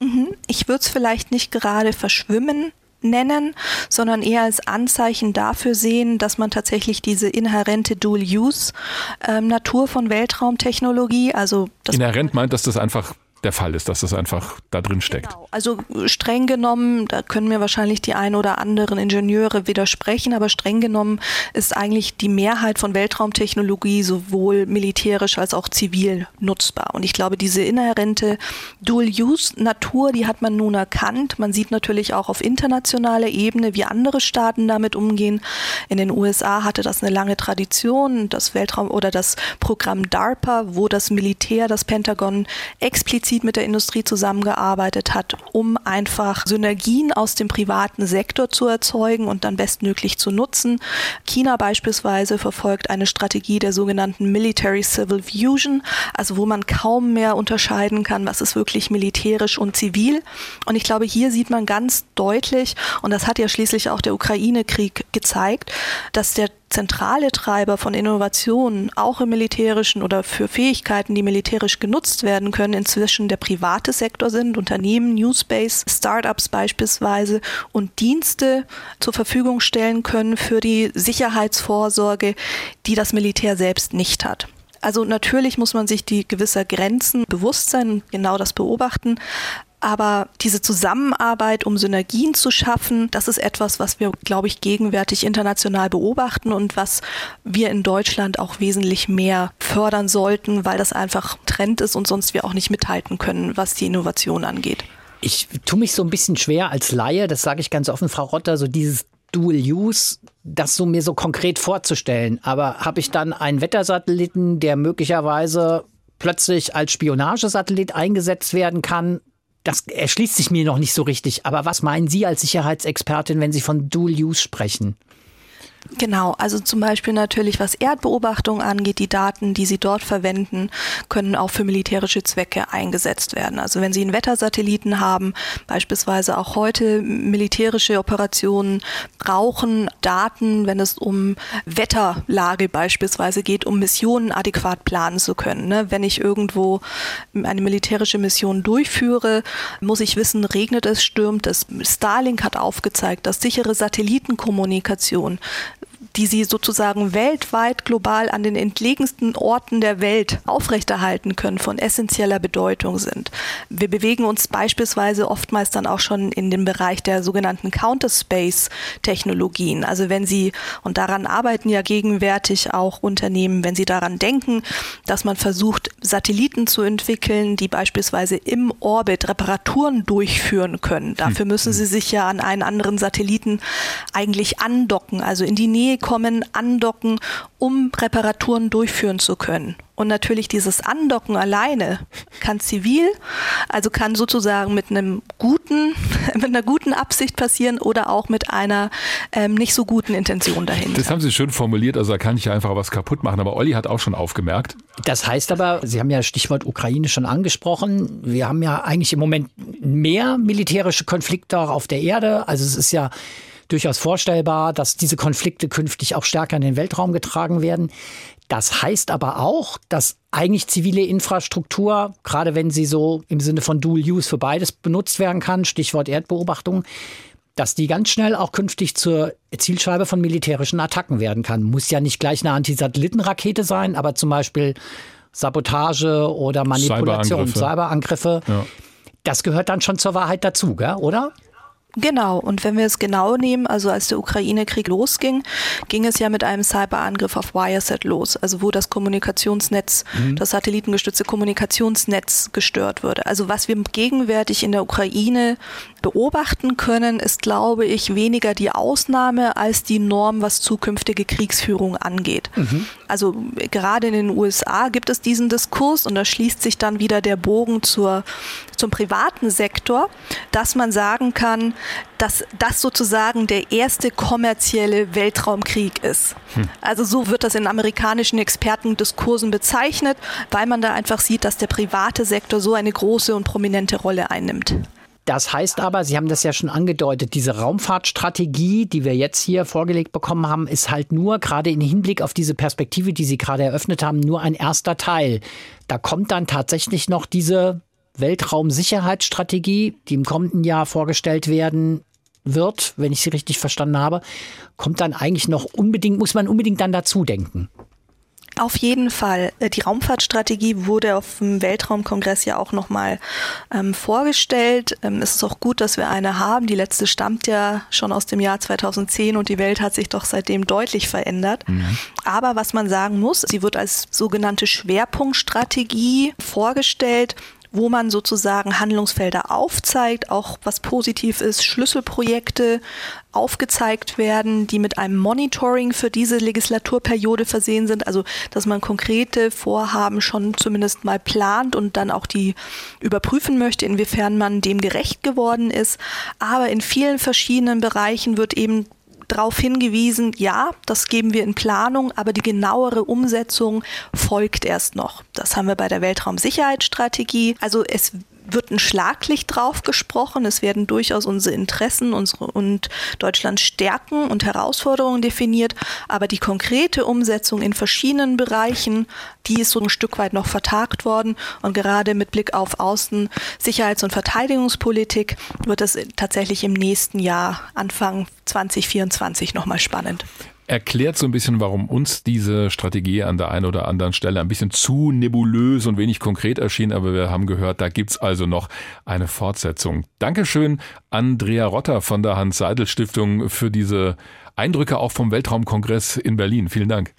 Mhm. Ich würde es vielleicht nicht gerade verschwimmen nennen, sondern eher als Anzeichen dafür sehen, dass man tatsächlich diese inhärente Dual-Use-Natur ähm, von Weltraumtechnologie, also inhärent meint, dass das einfach der Fall ist, dass das einfach da drin steckt. Genau. Also streng genommen, da können mir wahrscheinlich die ein oder anderen Ingenieure widersprechen, aber streng genommen ist eigentlich die Mehrheit von Weltraumtechnologie sowohl militärisch als auch zivil nutzbar. Und ich glaube, diese inhärente Dual-Use-Natur, die hat man nun erkannt. Man sieht natürlich auch auf internationaler Ebene, wie andere Staaten damit umgehen. In den USA hatte das eine lange Tradition, das Weltraum oder das Programm DARPA, wo das Militär, das Pentagon explizit explizit mit der Industrie zusammengearbeitet hat, um einfach Synergien aus dem privaten Sektor zu erzeugen und dann bestmöglich zu nutzen. China beispielsweise verfolgt eine Strategie der sogenannten Military Civil Fusion, also wo man kaum mehr unterscheiden kann, was ist wirklich militärisch und zivil. Und ich glaube, hier sieht man ganz deutlich, und das hat ja schließlich auch der Ukraine-Krieg gezeigt, dass der zentrale Treiber von Innovationen, auch im militärischen oder für Fähigkeiten, die militärisch genutzt werden können, inzwischen der private Sektor sind, Unternehmen, Newspace, Startups beispielsweise und Dienste zur Verfügung stellen können für die Sicherheitsvorsorge, die das Militär selbst nicht hat. Also natürlich muss man sich die gewisser Grenzen bewusst sein genau das beobachten. Aber diese Zusammenarbeit, um Synergien zu schaffen, das ist etwas, was wir, glaube ich, gegenwärtig international beobachten und was wir in Deutschland auch wesentlich mehr fördern sollten, weil das einfach Trend ist und sonst wir auch nicht mithalten können, was die Innovation angeht. Ich tue mich so ein bisschen schwer als Laie, das sage ich ganz offen, Frau Rotter, so dieses Dual Use, das so mir so konkret vorzustellen. Aber habe ich dann einen Wettersatelliten, der möglicherweise plötzlich als Spionagesatellit eingesetzt werden kann, das erschließt sich mir noch nicht so richtig. Aber was meinen Sie als Sicherheitsexpertin, wenn Sie von Dual Use sprechen? Genau, also zum Beispiel natürlich, was Erdbeobachtung angeht, die Daten, die Sie dort verwenden, können auch für militärische Zwecke eingesetzt werden. Also wenn Sie einen Wettersatelliten haben, beispielsweise auch heute militärische Operationen brauchen Daten, wenn es um Wetterlage beispielsweise geht, um Missionen adäquat planen zu können. Ne? Wenn ich irgendwo eine militärische Mission durchführe, muss ich wissen, regnet es, stürmt es. Starlink hat aufgezeigt, dass sichere Satellitenkommunikation die sie sozusagen weltweit global an den entlegensten Orten der Welt aufrechterhalten können, von essentieller Bedeutung sind. Wir bewegen uns beispielsweise oftmals dann auch schon in dem Bereich der sogenannten Counterspace-Technologien. Also wenn Sie, und daran arbeiten ja gegenwärtig auch Unternehmen, wenn Sie daran denken, dass man versucht, Satelliten zu entwickeln, die beispielsweise im Orbit Reparaturen durchführen können. Dafür müssen Sie sich ja an einen anderen Satelliten eigentlich andocken, also in die Nähe kommen, andocken, um Reparaturen durchführen zu können. Und natürlich dieses Andocken alleine kann zivil, also kann sozusagen mit einem guten, mit einer guten Absicht passieren oder auch mit einer ähm, nicht so guten Intention dahinter. Das haben Sie schön formuliert, also da kann ich ja einfach was kaputt machen. Aber Olli hat auch schon aufgemerkt. Das heißt aber, Sie haben ja Stichwort Ukraine schon angesprochen. Wir haben ja eigentlich im Moment mehr militärische Konflikte auch auf der Erde. Also es ist ja durchaus vorstellbar, dass diese Konflikte künftig auch stärker in den Weltraum getragen werden. Das heißt aber auch, dass eigentlich zivile Infrastruktur, gerade wenn sie so im Sinne von Dual Use für beides benutzt werden kann, Stichwort Erdbeobachtung, dass die ganz schnell auch künftig zur Zielscheibe von militärischen Attacken werden kann. Muss ja nicht gleich eine Antisatellitenrakete sein, aber zum Beispiel Sabotage oder Manipulation, Cyberangriffe. Cyberangriffe. Ja. Das gehört dann schon zur Wahrheit dazu, gell? oder? Genau, und wenn wir es genau nehmen, also als der Ukraine-Krieg losging, ging es ja mit einem Cyberangriff auf Wireset los, also wo das Kommunikationsnetz, mhm. das satellitengestützte Kommunikationsnetz gestört wurde. Also was wir gegenwärtig in der Ukraine beobachten können, ist, glaube ich, weniger die Ausnahme als die Norm, was zukünftige Kriegsführung angeht. Mhm. Also gerade in den USA gibt es diesen Diskurs und da schließt sich dann wieder der Bogen zur, zum privaten Sektor, dass man sagen kann, dass das sozusagen der erste kommerzielle Weltraumkrieg ist. Hm. Also so wird das in amerikanischen Expertendiskursen bezeichnet, weil man da einfach sieht, dass der private Sektor so eine große und prominente Rolle einnimmt. Das heißt aber, Sie haben das ja schon angedeutet, diese Raumfahrtstrategie, die wir jetzt hier vorgelegt bekommen haben, ist halt nur gerade im Hinblick auf diese Perspektive, die Sie gerade eröffnet haben, nur ein erster Teil. Da kommt dann tatsächlich noch diese Weltraumsicherheitsstrategie, die im kommenden Jahr vorgestellt werden wird, wenn ich sie richtig verstanden habe, kommt dann eigentlich noch unbedingt, muss man unbedingt dann dazu denken. Auf jeden Fall. Äh, die Raumfahrtstrategie wurde auf dem Weltraumkongress ja auch nochmal ähm, vorgestellt. Ähm, es ist auch gut, dass wir eine haben. Die letzte stammt ja schon aus dem Jahr 2010 und die Welt hat sich doch seitdem deutlich verändert. Mhm. Aber was man sagen muss, sie wird als sogenannte Schwerpunktstrategie vorgestellt wo man sozusagen Handlungsfelder aufzeigt, auch was positiv ist, Schlüsselprojekte aufgezeigt werden, die mit einem Monitoring für diese Legislaturperiode versehen sind, also dass man konkrete Vorhaben schon zumindest mal plant und dann auch die überprüfen möchte, inwiefern man dem gerecht geworden ist. Aber in vielen verschiedenen Bereichen wird eben darauf hingewiesen, ja, das geben wir in Planung, aber die genauere Umsetzung folgt erst noch. Das haben wir bei der Weltraumsicherheitsstrategie. Also es wird ein Schlaglicht drauf gesprochen. Es werden durchaus unsere Interessen unsere und Deutschlands Stärken und Herausforderungen definiert. Aber die konkrete Umsetzung in verschiedenen Bereichen, die ist so ein Stück weit noch vertagt worden. Und gerade mit Blick auf Außen-, Sicherheits- und Verteidigungspolitik wird es tatsächlich im nächsten Jahr, Anfang 2024, nochmal spannend erklärt so ein bisschen, warum uns diese Strategie an der einen oder anderen Stelle ein bisschen zu nebulös und wenig konkret erschien, aber wir haben gehört, da gibt's also noch eine Fortsetzung. Dankeschön, Andrea Rotter von der Hans-Seidel-Stiftung für diese Eindrücke auch vom Weltraumkongress in Berlin. Vielen Dank.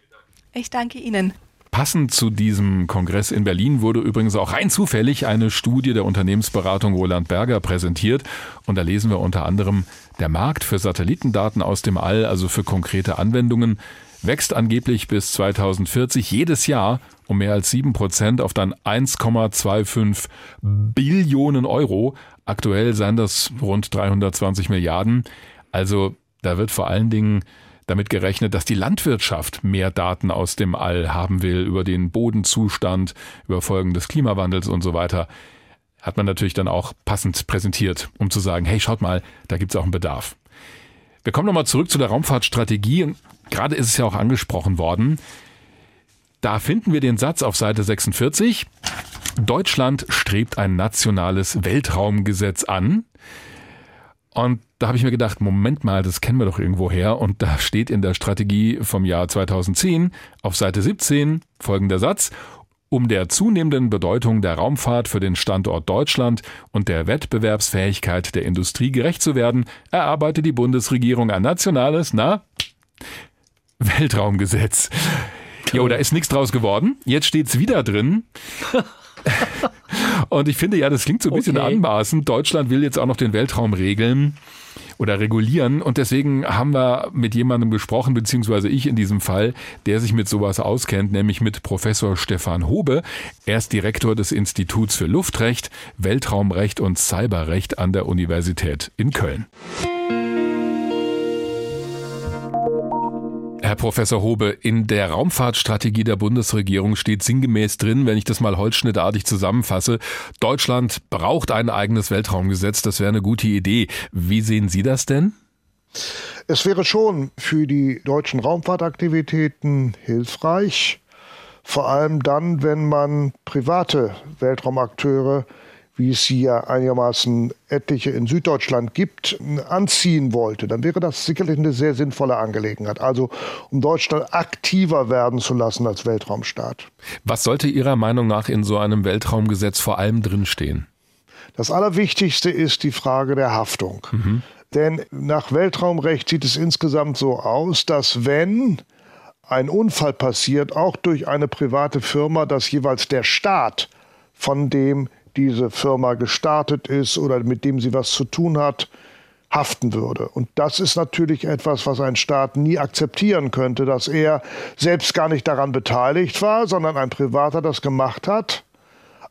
Ich danke Ihnen. Passend zu diesem Kongress in Berlin wurde übrigens auch rein zufällig eine Studie der Unternehmensberatung Roland Berger präsentiert. Und da lesen wir unter anderem, der Markt für Satellitendaten aus dem All, also für konkrete Anwendungen, wächst angeblich bis 2040 jedes Jahr um mehr als sieben Prozent auf dann 1,25 Billionen Euro. Aktuell seien das rund 320 Milliarden. Also da wird vor allen Dingen damit gerechnet, dass die Landwirtschaft mehr Daten aus dem All haben will über den Bodenzustand, über Folgen des Klimawandels und so weiter. Hat man natürlich dann auch passend präsentiert, um zu sagen, hey, schaut mal, da gibt's auch einen Bedarf. Wir kommen nochmal zurück zu der Raumfahrtstrategie. Gerade ist es ja auch angesprochen worden. Da finden wir den Satz auf Seite 46. Deutschland strebt ein nationales Weltraumgesetz an. Und da habe ich mir gedacht, Moment mal, das kennen wir doch irgendwo her. Und da steht in der Strategie vom Jahr 2010 auf Seite 17 folgender Satz. Um der zunehmenden Bedeutung der Raumfahrt für den Standort Deutschland und der Wettbewerbsfähigkeit der Industrie gerecht zu werden, erarbeitet die Bundesregierung ein nationales, na, Weltraumgesetz. Jo, da ist nichts draus geworden. Jetzt steht's wieder drin. Und ich finde ja, das klingt so ein bisschen okay. anmaßend. Deutschland will jetzt auch noch den Weltraum regeln oder regulieren. Und deswegen haben wir mit jemandem gesprochen, beziehungsweise ich in diesem Fall, der sich mit sowas auskennt, nämlich mit Professor Stefan Hobe. Er ist Direktor des Instituts für Luftrecht, Weltraumrecht und Cyberrecht an der Universität in Köln. Herr Professor Hobe, in der Raumfahrtstrategie der Bundesregierung steht sinngemäß drin, wenn ich das mal holzschnittartig zusammenfasse, Deutschland braucht ein eigenes Weltraumgesetz. Das wäre eine gute Idee. Wie sehen Sie das denn? Es wäre schon für die deutschen Raumfahrtaktivitäten hilfreich, vor allem dann, wenn man private Weltraumakteure wie es sie ja einigermaßen etliche in Süddeutschland gibt, anziehen wollte, dann wäre das sicherlich eine sehr sinnvolle Angelegenheit. Also um Deutschland aktiver werden zu lassen als Weltraumstaat. Was sollte Ihrer Meinung nach in so einem Weltraumgesetz vor allem drinstehen? Das Allerwichtigste ist die Frage der Haftung. Mhm. Denn nach Weltraumrecht sieht es insgesamt so aus, dass wenn ein Unfall passiert, auch durch eine private Firma, dass jeweils der Staat von dem diese Firma gestartet ist oder mit dem sie was zu tun hat, haften würde. Und das ist natürlich etwas, was ein Staat nie akzeptieren könnte, dass er selbst gar nicht daran beteiligt war, sondern ein Privater das gemacht hat,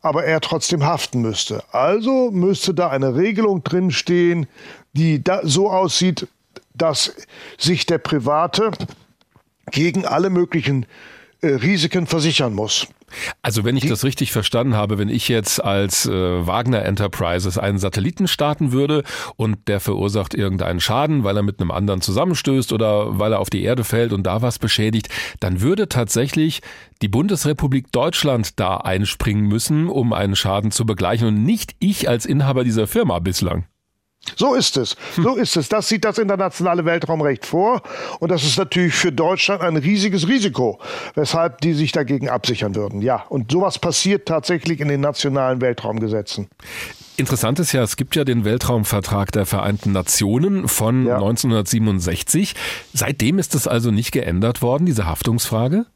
aber er trotzdem haften müsste. Also müsste da eine Regelung drinstehen, die so aussieht, dass sich der Private gegen alle möglichen äh, Risiken versichern muss. Also wenn ich das richtig verstanden habe, wenn ich jetzt als äh, Wagner Enterprises einen Satelliten starten würde und der verursacht irgendeinen Schaden, weil er mit einem anderen zusammenstößt oder weil er auf die Erde fällt und da was beschädigt, dann würde tatsächlich die Bundesrepublik Deutschland da einspringen müssen, um einen Schaden zu begleichen und nicht ich als Inhaber dieser Firma bislang. So ist es. So ist es. Das sieht das internationale Weltraumrecht vor. Und das ist natürlich für Deutschland ein riesiges Risiko, weshalb die sich dagegen absichern würden. Ja, und sowas passiert tatsächlich in den nationalen Weltraumgesetzen. Interessant ist ja, es gibt ja den Weltraumvertrag der Vereinten Nationen von ja. 1967. Seitdem ist es also nicht geändert worden, diese Haftungsfrage?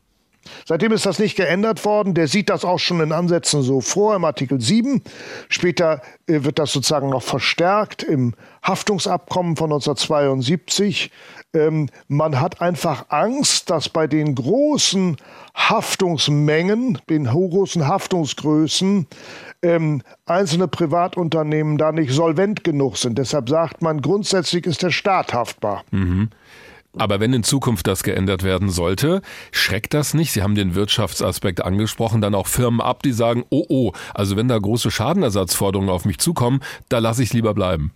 Seitdem ist das nicht geändert worden. Der sieht das auch schon in Ansätzen so vor im Artikel 7. Später äh, wird das sozusagen noch verstärkt im Haftungsabkommen von 1972. Ähm, man hat einfach Angst, dass bei den großen Haftungsmengen, den großen Haftungsgrößen, ähm, einzelne Privatunternehmen da nicht solvent genug sind. Deshalb sagt man, grundsätzlich ist der Staat haftbar. Mhm. Aber wenn in Zukunft das geändert werden sollte, schreckt das nicht? Sie haben den Wirtschaftsaspekt angesprochen, dann auch Firmen ab, die sagen, oh oh, also wenn da große Schadenersatzforderungen auf mich zukommen, da lasse ich lieber bleiben.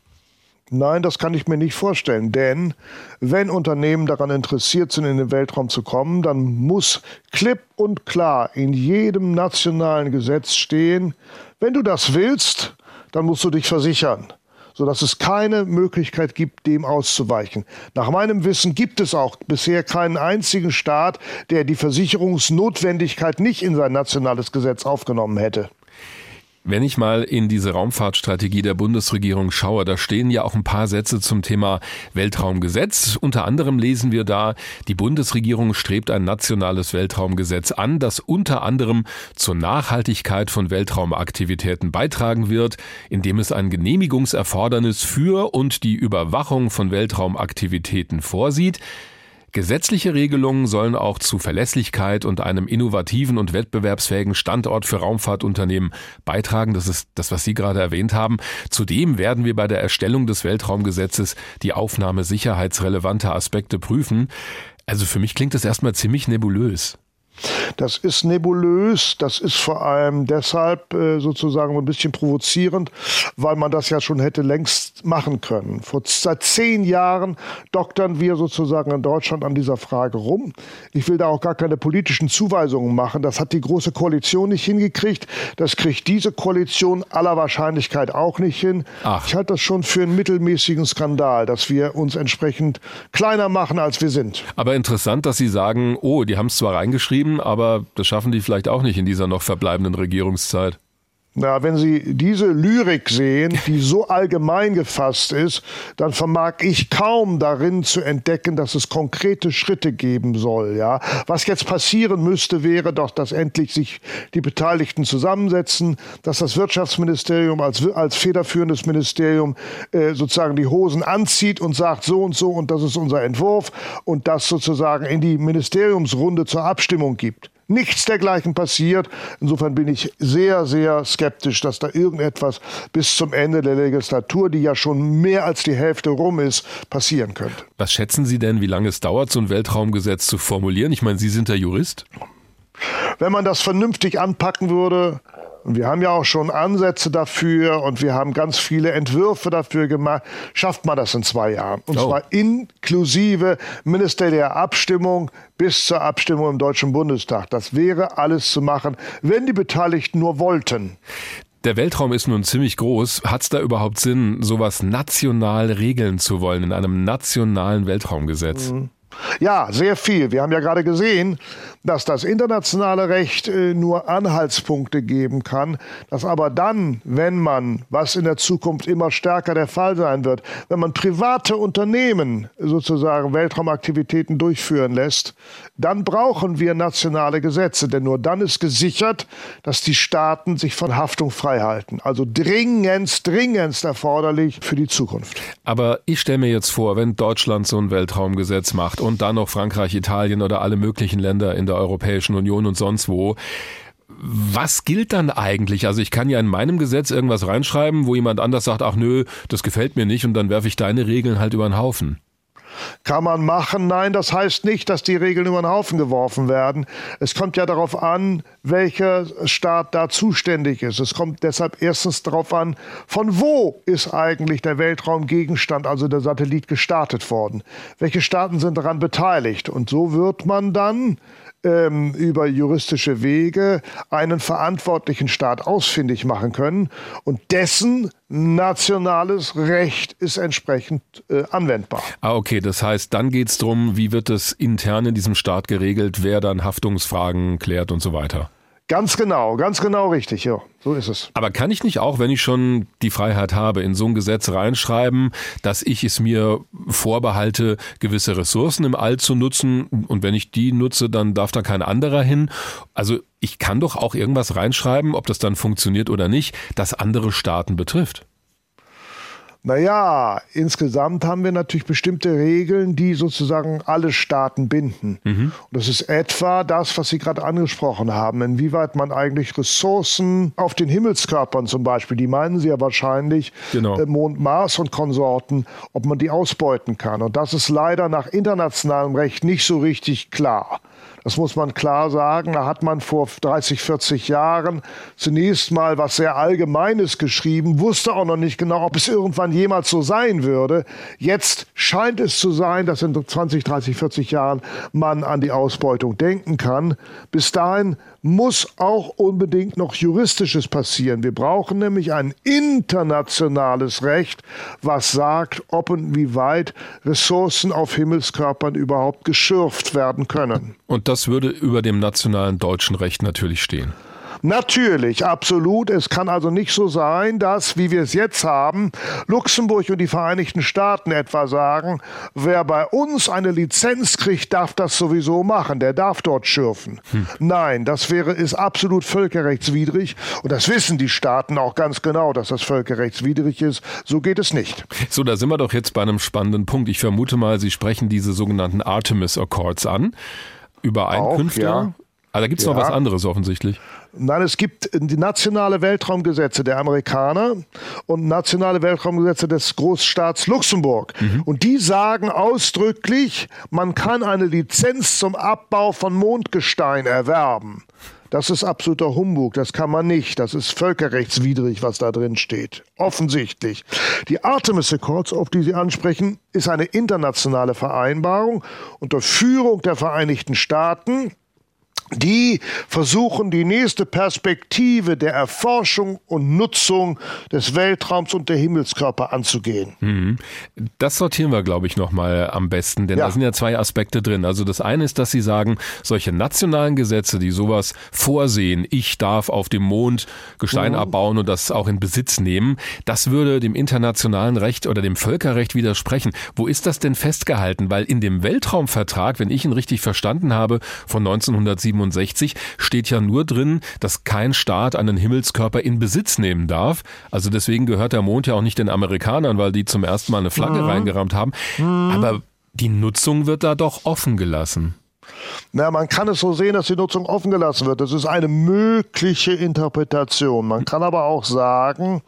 Nein, das kann ich mir nicht vorstellen, denn wenn Unternehmen daran interessiert sind, in den Weltraum zu kommen, dann muss klipp und klar in jedem nationalen Gesetz stehen, wenn du das willst, dann musst du dich versichern sodass es keine Möglichkeit gibt, dem auszuweichen. Nach meinem Wissen gibt es auch bisher keinen einzigen Staat, der die Versicherungsnotwendigkeit nicht in sein nationales Gesetz aufgenommen hätte. Wenn ich mal in diese Raumfahrtstrategie der Bundesregierung schaue, da stehen ja auch ein paar Sätze zum Thema Weltraumgesetz. Unter anderem lesen wir da, die Bundesregierung strebt ein nationales Weltraumgesetz an, das unter anderem zur Nachhaltigkeit von Weltraumaktivitäten beitragen wird, indem es ein Genehmigungserfordernis für und die Überwachung von Weltraumaktivitäten vorsieht. Gesetzliche Regelungen sollen auch zu Verlässlichkeit und einem innovativen und wettbewerbsfähigen Standort für Raumfahrtunternehmen beitragen. Das ist das, was Sie gerade erwähnt haben. Zudem werden wir bei der Erstellung des Weltraumgesetzes die Aufnahme sicherheitsrelevanter Aspekte prüfen. Also für mich klingt das erstmal ziemlich nebulös. Das ist nebulös, das ist vor allem deshalb äh, sozusagen ein bisschen provozierend, weil man das ja schon hätte längst machen können. Vor, seit zehn Jahren doktern wir sozusagen in Deutschland an dieser Frage rum. Ich will da auch gar keine politischen Zuweisungen machen. Das hat die Große Koalition nicht hingekriegt. Das kriegt diese Koalition aller Wahrscheinlichkeit auch nicht hin. Ach. Ich halte das schon für einen mittelmäßigen Skandal, dass wir uns entsprechend kleiner machen, als wir sind. Aber interessant, dass Sie sagen, oh, die haben es zwar reingeschrieben, aber das schaffen die vielleicht auch nicht in dieser noch verbleibenden Regierungszeit. Na, wenn Sie diese Lyrik sehen, die so allgemein gefasst ist, dann vermag ich kaum darin zu entdecken, dass es konkrete Schritte geben soll. Ja, was jetzt passieren müsste, wäre doch, dass endlich sich die Beteiligten zusammensetzen, dass das Wirtschaftsministerium als, als federführendes Ministerium äh, sozusagen die Hosen anzieht und sagt so und so und das ist unser Entwurf und das sozusagen in die Ministeriumsrunde zur Abstimmung gibt nichts dergleichen passiert. Insofern bin ich sehr, sehr skeptisch, dass da irgendetwas bis zum Ende der Legislatur, die ja schon mehr als die Hälfte rum ist, passieren könnte. Was schätzen Sie denn, wie lange es dauert, so ein Weltraumgesetz zu formulieren? Ich meine, Sie sind der Jurist. Wenn man das vernünftig anpacken würde, und wir haben ja auch schon Ansätze dafür und wir haben ganz viele Entwürfe dafür gemacht. Schafft man das in zwei Jahren. Und oh. zwar inklusive ministerieller Abstimmung bis zur Abstimmung im Deutschen Bundestag. Das wäre alles zu machen, wenn die Beteiligten nur wollten. Der Weltraum ist nun ziemlich groß. Hat es da überhaupt Sinn, sowas national regeln zu wollen in einem nationalen Weltraumgesetz? Mhm. Ja, sehr viel. Wir haben ja gerade gesehen, dass das internationale Recht äh, nur Anhaltspunkte geben kann, dass aber dann, wenn man, was in der Zukunft immer stärker der Fall sein wird, wenn man private Unternehmen sozusagen Weltraumaktivitäten durchführen lässt, dann brauchen wir nationale Gesetze, denn nur dann ist gesichert, dass die Staaten sich von Haftung freihalten. Also dringendst, dringendst erforderlich für die Zukunft. Aber ich stelle mir jetzt vor, wenn Deutschland so ein Weltraumgesetz macht und dann noch Frankreich, Italien oder alle möglichen Länder in der Europäischen Union und sonst wo, was gilt dann eigentlich? Also ich kann ja in meinem Gesetz irgendwas reinschreiben, wo jemand anders sagt, ach nö, das gefällt mir nicht und dann werfe ich deine Regeln halt über den Haufen. Kann man machen? Nein, das heißt nicht, dass die Regeln über den Haufen geworfen werden. Es kommt ja darauf an, welcher Staat da zuständig ist. Es kommt deshalb erstens darauf an, von wo ist eigentlich der Weltraumgegenstand, also der Satellit, gestartet worden. Welche Staaten sind daran beteiligt? Und so wird man dann ähm, über juristische Wege einen verantwortlichen Staat ausfindig machen können und dessen nationales Recht ist entsprechend äh, anwendbar. Ah, okay, das heißt, dann geht es darum, wie wird es intern in diesem Staat geregelt, wer dann Haftungsfragen klärt und so weiter. Ganz genau, ganz genau richtig, ja. So ist es. Aber kann ich nicht auch, wenn ich schon die Freiheit habe, in so ein Gesetz reinschreiben, dass ich es mir vorbehalte, gewisse Ressourcen im All zu nutzen und wenn ich die nutze, dann darf da kein anderer hin? Also ich kann doch auch irgendwas reinschreiben, ob das dann funktioniert oder nicht, das andere Staaten betrifft. Naja, insgesamt haben wir natürlich bestimmte Regeln, die sozusagen alle Staaten binden. Mhm. Und das ist etwa das, was Sie gerade angesprochen haben, inwieweit man eigentlich Ressourcen auf den Himmelskörpern zum Beispiel, die meinen Sie ja wahrscheinlich, genau. äh, Mond, Mars und Konsorten, ob man die ausbeuten kann. Und das ist leider nach internationalem Recht nicht so richtig klar. Das muss man klar sagen. Da hat man vor 30, 40 Jahren zunächst mal was sehr Allgemeines geschrieben, wusste auch noch nicht genau, ob es irgendwann jemals so sein würde. Jetzt scheint es zu sein, dass in 20, 30, 40 Jahren man an die Ausbeutung denken kann. Bis dahin muss auch unbedingt noch Juristisches passieren. Wir brauchen nämlich ein internationales Recht, was sagt, ob und wie weit Ressourcen auf Himmelskörpern überhaupt geschürft werden können. Und das würde über dem nationalen deutschen Recht natürlich stehen. Natürlich, absolut. Es kann also nicht so sein, dass, wie wir es jetzt haben, Luxemburg und die Vereinigten Staaten etwa sagen, wer bei uns eine Lizenz kriegt, darf das sowieso machen. Der darf dort schürfen. Hm. Nein, das wäre, ist absolut völkerrechtswidrig. Und das wissen die Staaten auch ganz genau, dass das völkerrechtswidrig ist. So geht es nicht. So, da sind wir doch jetzt bei einem spannenden Punkt. Ich vermute mal, Sie sprechen diese sogenannten Artemis Accords an. Übereinkünfte. Auch, ja. Aber da gibt es ja. noch was anderes offensichtlich. Nein, es gibt die nationale Weltraumgesetze der Amerikaner und nationale Weltraumgesetze des Großstaats Luxemburg. Mhm. Und die sagen ausdrücklich, man kann eine Lizenz zum Abbau von Mondgestein erwerben. Das ist absoluter Humbug, das kann man nicht. Das ist völkerrechtswidrig, was da drin steht. Offensichtlich. Die Artemis Accords, auf die Sie ansprechen, ist eine internationale Vereinbarung unter Führung der Vereinigten Staaten die versuchen, die nächste Perspektive der Erforschung und Nutzung des Weltraums und der Himmelskörper anzugehen. Mhm. Das sortieren wir, glaube ich, nochmal am besten, denn ja. da sind ja zwei Aspekte drin. Also das eine ist, dass Sie sagen, solche nationalen Gesetze, die sowas vorsehen, ich darf auf dem Mond Gestein mhm. abbauen und das auch in Besitz nehmen, das würde dem internationalen Recht oder dem Völkerrecht widersprechen. Wo ist das denn festgehalten? Weil in dem Weltraumvertrag, wenn ich ihn richtig verstanden habe, von 1967, 67 steht ja nur drin, dass kein Staat einen Himmelskörper in Besitz nehmen darf. Also deswegen gehört der Mond ja auch nicht den Amerikanern, weil die zum ersten Mal eine Flagge mhm. reingerammt haben. Mhm. Aber die Nutzung wird da doch offen gelassen. Na, man kann es so sehen, dass die Nutzung offen gelassen wird. Das ist eine mögliche Interpretation. Man kann aber auch sagen,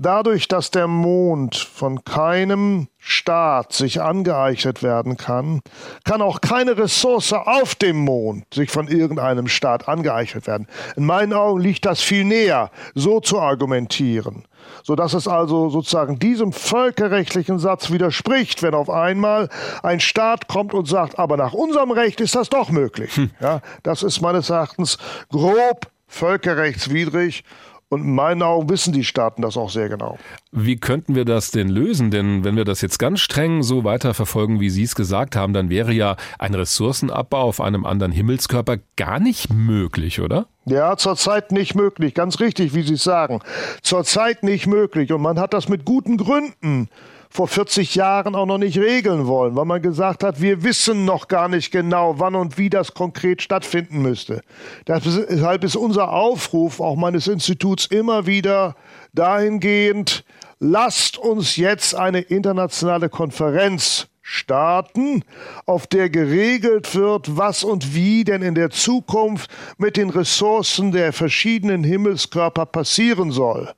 Dadurch, dass der Mond von keinem Staat sich angeeignet werden kann, kann auch keine Ressource auf dem Mond sich von irgendeinem Staat angeeignet werden. In meinen Augen liegt das viel näher, so zu argumentieren, sodass es also sozusagen diesem völkerrechtlichen Satz widerspricht, wenn auf einmal ein Staat kommt und sagt, aber nach unserem Recht ist das doch möglich. Hm. Ja, das ist meines Erachtens grob völkerrechtswidrig und in meinen Augen wissen die Staaten das auch sehr genau. Wie könnten wir das denn lösen? Denn wenn wir das jetzt ganz streng so weiterverfolgen, wie Sie es gesagt haben, dann wäre ja ein Ressourcenabbau auf einem anderen Himmelskörper gar nicht möglich, oder? Ja, zurzeit nicht möglich. Ganz richtig, wie Sie es sagen. Zurzeit nicht möglich. Und man hat das mit guten Gründen vor 40 Jahren auch noch nicht regeln wollen, weil man gesagt hat, wir wissen noch gar nicht genau, wann und wie das konkret stattfinden müsste. Deshalb ist unser Aufruf auch meines Instituts immer wieder dahingehend, lasst uns jetzt eine internationale Konferenz starten, auf der geregelt wird, was und wie denn in der Zukunft mit den Ressourcen der verschiedenen Himmelskörper passieren soll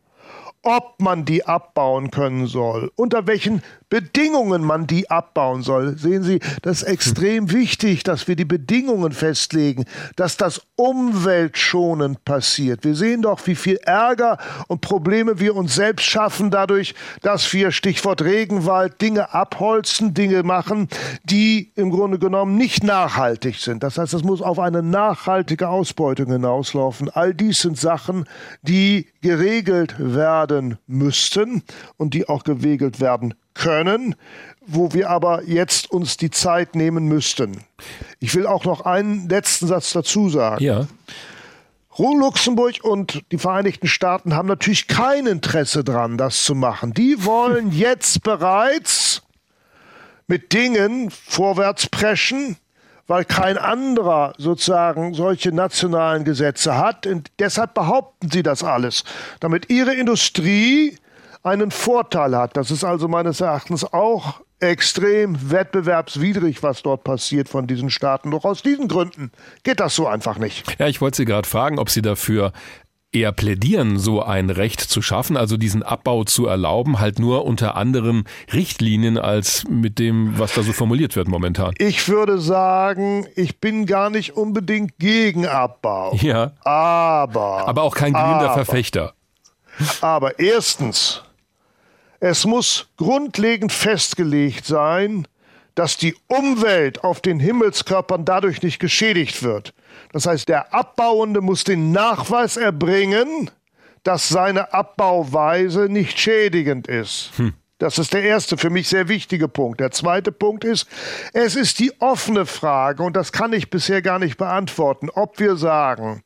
ob man die abbauen können soll, unter welchen Bedingungen man die abbauen soll. Sehen Sie, das ist extrem wichtig, dass wir die Bedingungen festlegen, dass das umweltschonend passiert. Wir sehen doch, wie viel Ärger und Probleme wir uns selbst schaffen dadurch, dass wir, Stichwort Regenwald, Dinge abholzen, Dinge machen, die im Grunde genommen nicht nachhaltig sind. Das heißt, es muss auf eine nachhaltige Ausbeutung hinauslaufen. All dies sind Sachen, die geregelt werden müssten und die auch geregelt werden können, wo wir aber jetzt uns die Zeit nehmen müssten. Ich will auch noch einen letzten Satz dazu sagen. Ja. Luxemburg und die Vereinigten Staaten haben natürlich kein Interesse dran, das zu machen. Die wollen jetzt bereits mit Dingen vorwärts preschen, weil kein anderer sozusagen solche nationalen Gesetze hat. Und deshalb behaupten sie das alles, damit ihre Industrie einen Vorteil hat. Das ist also meines Erachtens auch extrem wettbewerbswidrig, was dort passiert von diesen Staaten. Doch aus diesen Gründen geht das so einfach nicht. Ja, ich wollte Sie gerade fragen, ob Sie dafür eher plädieren, so ein Recht zu schaffen, also diesen Abbau zu erlauben, halt nur unter anderen Richtlinien als mit dem, was da so formuliert wird momentan. Ich würde sagen, ich bin gar nicht unbedingt gegen Abbau. Ja. Aber. Aber auch kein glühender Verfechter. Aber erstens, es muss grundlegend festgelegt sein, dass die Umwelt auf den Himmelskörpern dadurch nicht geschädigt wird. Das heißt, der Abbauende muss den Nachweis erbringen, dass seine Abbauweise nicht schädigend ist. Hm. Das ist der erste für mich sehr wichtige Punkt. Der zweite Punkt ist, es ist die offene Frage, und das kann ich bisher gar nicht beantworten, ob wir sagen,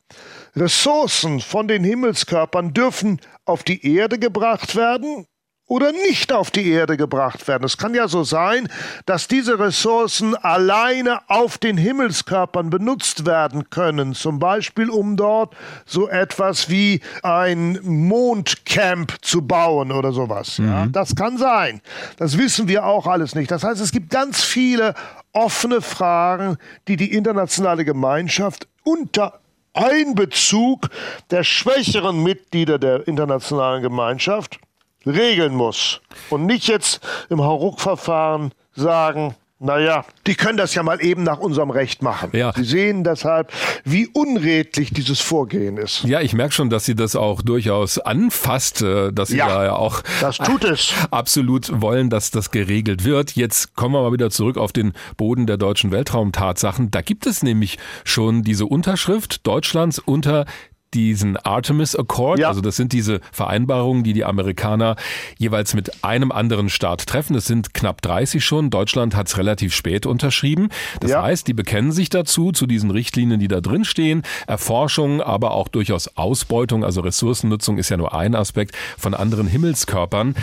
Ressourcen von den Himmelskörpern dürfen auf die Erde gebracht werden oder nicht auf die Erde gebracht werden. Es kann ja so sein, dass diese Ressourcen alleine auf den Himmelskörpern benutzt werden können, zum Beispiel um dort so etwas wie ein Mondcamp zu bauen oder sowas. Mhm. Ja, das kann sein. Das wissen wir auch alles nicht. Das heißt, es gibt ganz viele offene Fragen, die die internationale Gemeinschaft unter Einbezug der schwächeren Mitglieder der internationalen Gemeinschaft regeln muss und nicht jetzt im Hauruck-Verfahren sagen, naja, die können das ja mal eben nach unserem Recht machen. Ja. Sie sehen deshalb, wie unredlich dieses Vorgehen ist. Ja, ich merke schon, dass Sie das auch durchaus anfasst, äh, dass Sie ja, da ja auch das tut es. absolut wollen, dass das geregelt wird. Jetzt kommen wir mal wieder zurück auf den Boden der deutschen Weltraumtatsachen. Da gibt es nämlich schon diese Unterschrift Deutschlands unter diesen Artemis Accord. Ja. Also das sind diese Vereinbarungen, die die Amerikaner jeweils mit einem anderen Staat treffen. Es sind knapp 30 schon. Deutschland hat es relativ spät unterschrieben. Das ja. heißt, die bekennen sich dazu, zu diesen Richtlinien, die da drin stehen. Erforschung, aber auch durchaus Ausbeutung, also Ressourcennutzung ist ja nur ein Aspekt von anderen Himmelskörpern.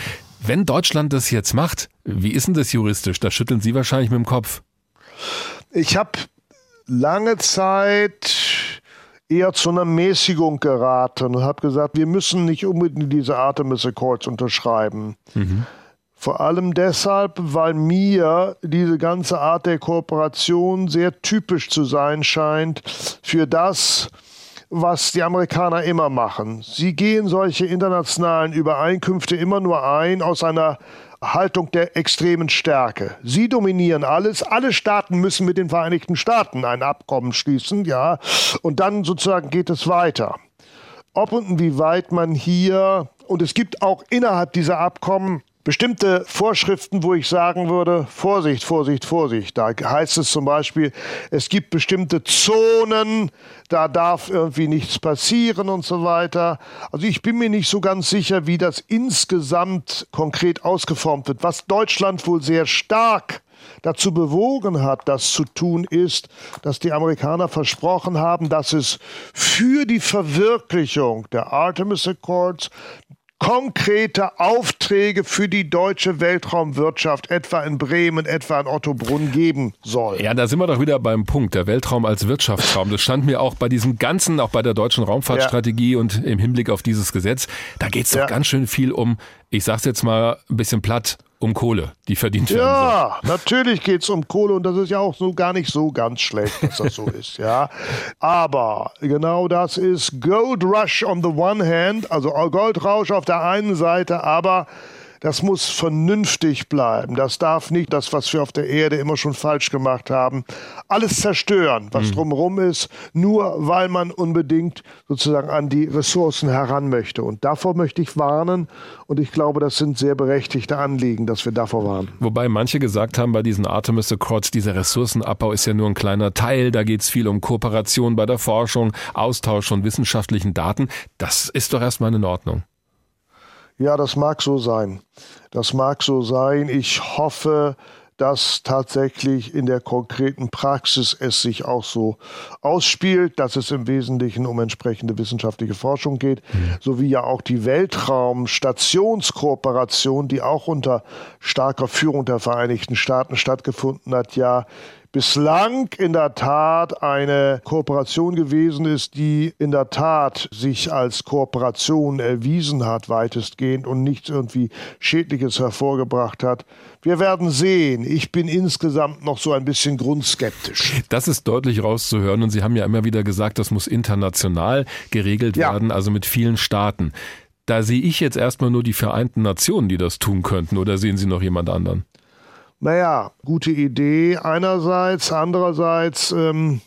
Wenn Deutschland das jetzt macht, wie ist denn das juristisch? Da schütteln Sie wahrscheinlich mit dem Kopf. Ich habe lange Zeit eher zu einer Mäßigung geraten und habe gesagt, wir müssen nicht unbedingt diese Artemis Accords unterschreiben. Mhm. Vor allem deshalb, weil mir diese ganze Art der Kooperation sehr typisch zu sein scheint für das, was die Amerikaner immer machen. Sie gehen solche internationalen Übereinkünfte immer nur ein aus einer Haltung der extremen Stärke. Sie dominieren alles. Alle Staaten müssen mit den Vereinigten Staaten ein Abkommen schließen, ja. Und dann sozusagen geht es weiter. Ob und inwieweit man hier, und es gibt auch innerhalb dieser Abkommen bestimmte Vorschriften, wo ich sagen würde, Vorsicht, Vorsicht, Vorsicht. Da heißt es zum Beispiel, es gibt bestimmte Zonen, da darf irgendwie nichts passieren und so weiter. Also ich bin mir nicht so ganz sicher, wie das insgesamt konkret ausgeformt wird. Was Deutschland wohl sehr stark dazu bewogen hat, das zu tun, ist, dass die Amerikaner versprochen haben, dass es für die Verwirklichung der Artemis Accords konkrete Aufträge für die deutsche Weltraumwirtschaft, etwa in Bremen, etwa in Ottobrunn, geben soll. Ja, da sind wir doch wieder beim Punkt, der Weltraum als Wirtschaftsraum. Das stand mir auch bei diesem ganzen, auch bei der deutschen Raumfahrtstrategie ja. und im Hinblick auf dieses Gesetz, da geht es doch ja. ganz schön viel um, ich sag's jetzt mal ein bisschen platt, um Kohle, die verdient werden Ja, soll. natürlich geht es um Kohle und das ist ja auch so gar nicht so ganz schlecht, dass das so ist, ja. Aber genau das ist Gold Rush on the one hand, also Goldrausch auf der einen Seite, aber das muss vernünftig bleiben. Das darf nicht das, was wir auf der Erde immer schon falsch gemacht haben, alles zerstören, was mhm. drumherum ist, nur weil man unbedingt sozusagen an die Ressourcen heran möchte. Und davor möchte ich warnen. Und ich glaube, das sind sehr berechtigte Anliegen, dass wir davor warnen. Wobei manche gesagt haben, bei diesen Artemis Accords, dieser Ressourcenabbau ist ja nur ein kleiner Teil. Da geht es viel um Kooperation bei der Forschung, Austausch von wissenschaftlichen Daten. Das ist doch erstmal in Ordnung. Ja, das mag so sein. Das mag so sein. Ich hoffe, dass tatsächlich in der konkreten Praxis es sich auch so ausspielt, dass es im Wesentlichen um entsprechende wissenschaftliche Forschung geht, mhm. sowie ja auch die Weltraumstationskooperation, die auch unter starker Führung der Vereinigten Staaten stattgefunden hat, ja bislang in der Tat eine Kooperation gewesen ist, die in der Tat sich als Kooperation erwiesen hat, weitestgehend und nichts irgendwie Schädliches hervorgebracht hat. Wir werden sehen. Ich bin insgesamt noch so ein bisschen grundskeptisch. Das ist deutlich rauszuhören und Sie haben ja immer wieder gesagt, das muss international geregelt ja. werden, also mit vielen Staaten. Da sehe ich jetzt erstmal nur die Vereinten Nationen, die das tun könnten, oder sehen Sie noch jemand anderen? Naja, gute Idee einerseits, andererseits. Ähm,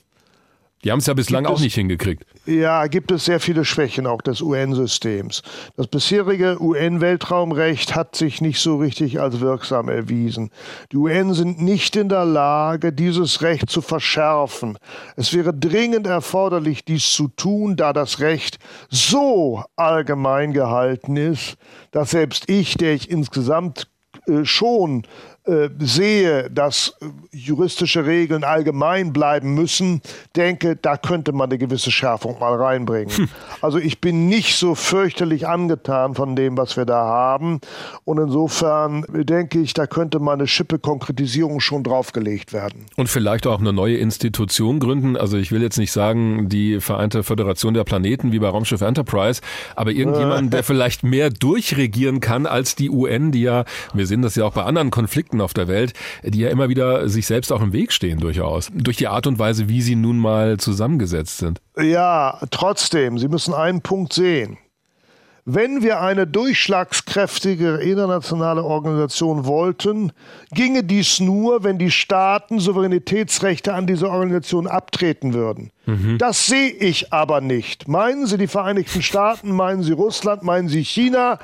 die haben es ja bislang auch nicht hingekriegt. Ja, gibt es sehr viele Schwächen auch des UN-Systems. Das bisherige UN-Weltraumrecht hat sich nicht so richtig als wirksam erwiesen. Die UN sind nicht in der Lage, dieses Recht zu verschärfen. Es wäre dringend erforderlich, dies zu tun, da das Recht so allgemein gehalten ist, dass selbst ich, der ich insgesamt äh, schon äh, sehe, dass äh, juristische Regeln allgemein bleiben müssen, denke, da könnte man eine gewisse Schärfung mal reinbringen. Hm. Also ich bin nicht so fürchterlich angetan von dem, was wir da haben. Und insofern denke ich, da könnte mal eine Schippe Konkretisierung schon draufgelegt werden. Und vielleicht auch eine neue Institution gründen. Also ich will jetzt nicht sagen, die Vereinte Föderation der Planeten wie bei Raumschiff Enterprise, aber irgendjemand, der vielleicht mehr durchregieren kann als die UN, die ja, wir sehen das ja auch bei anderen Konflikten, Konflikten auf der Welt, die ja immer wieder sich selbst auch im Weg stehen durchaus. Durch die Art und Weise, wie sie nun mal zusammengesetzt sind. Ja, trotzdem, Sie müssen einen Punkt sehen. Wenn wir eine durchschlagskräftige internationale Organisation wollten, ginge dies nur, wenn die Staaten Souveränitätsrechte an diese Organisation abtreten würden. Mhm. Das sehe ich aber nicht. Meinen Sie die Vereinigten Staaten, meinen Sie Russland, meinen Sie China,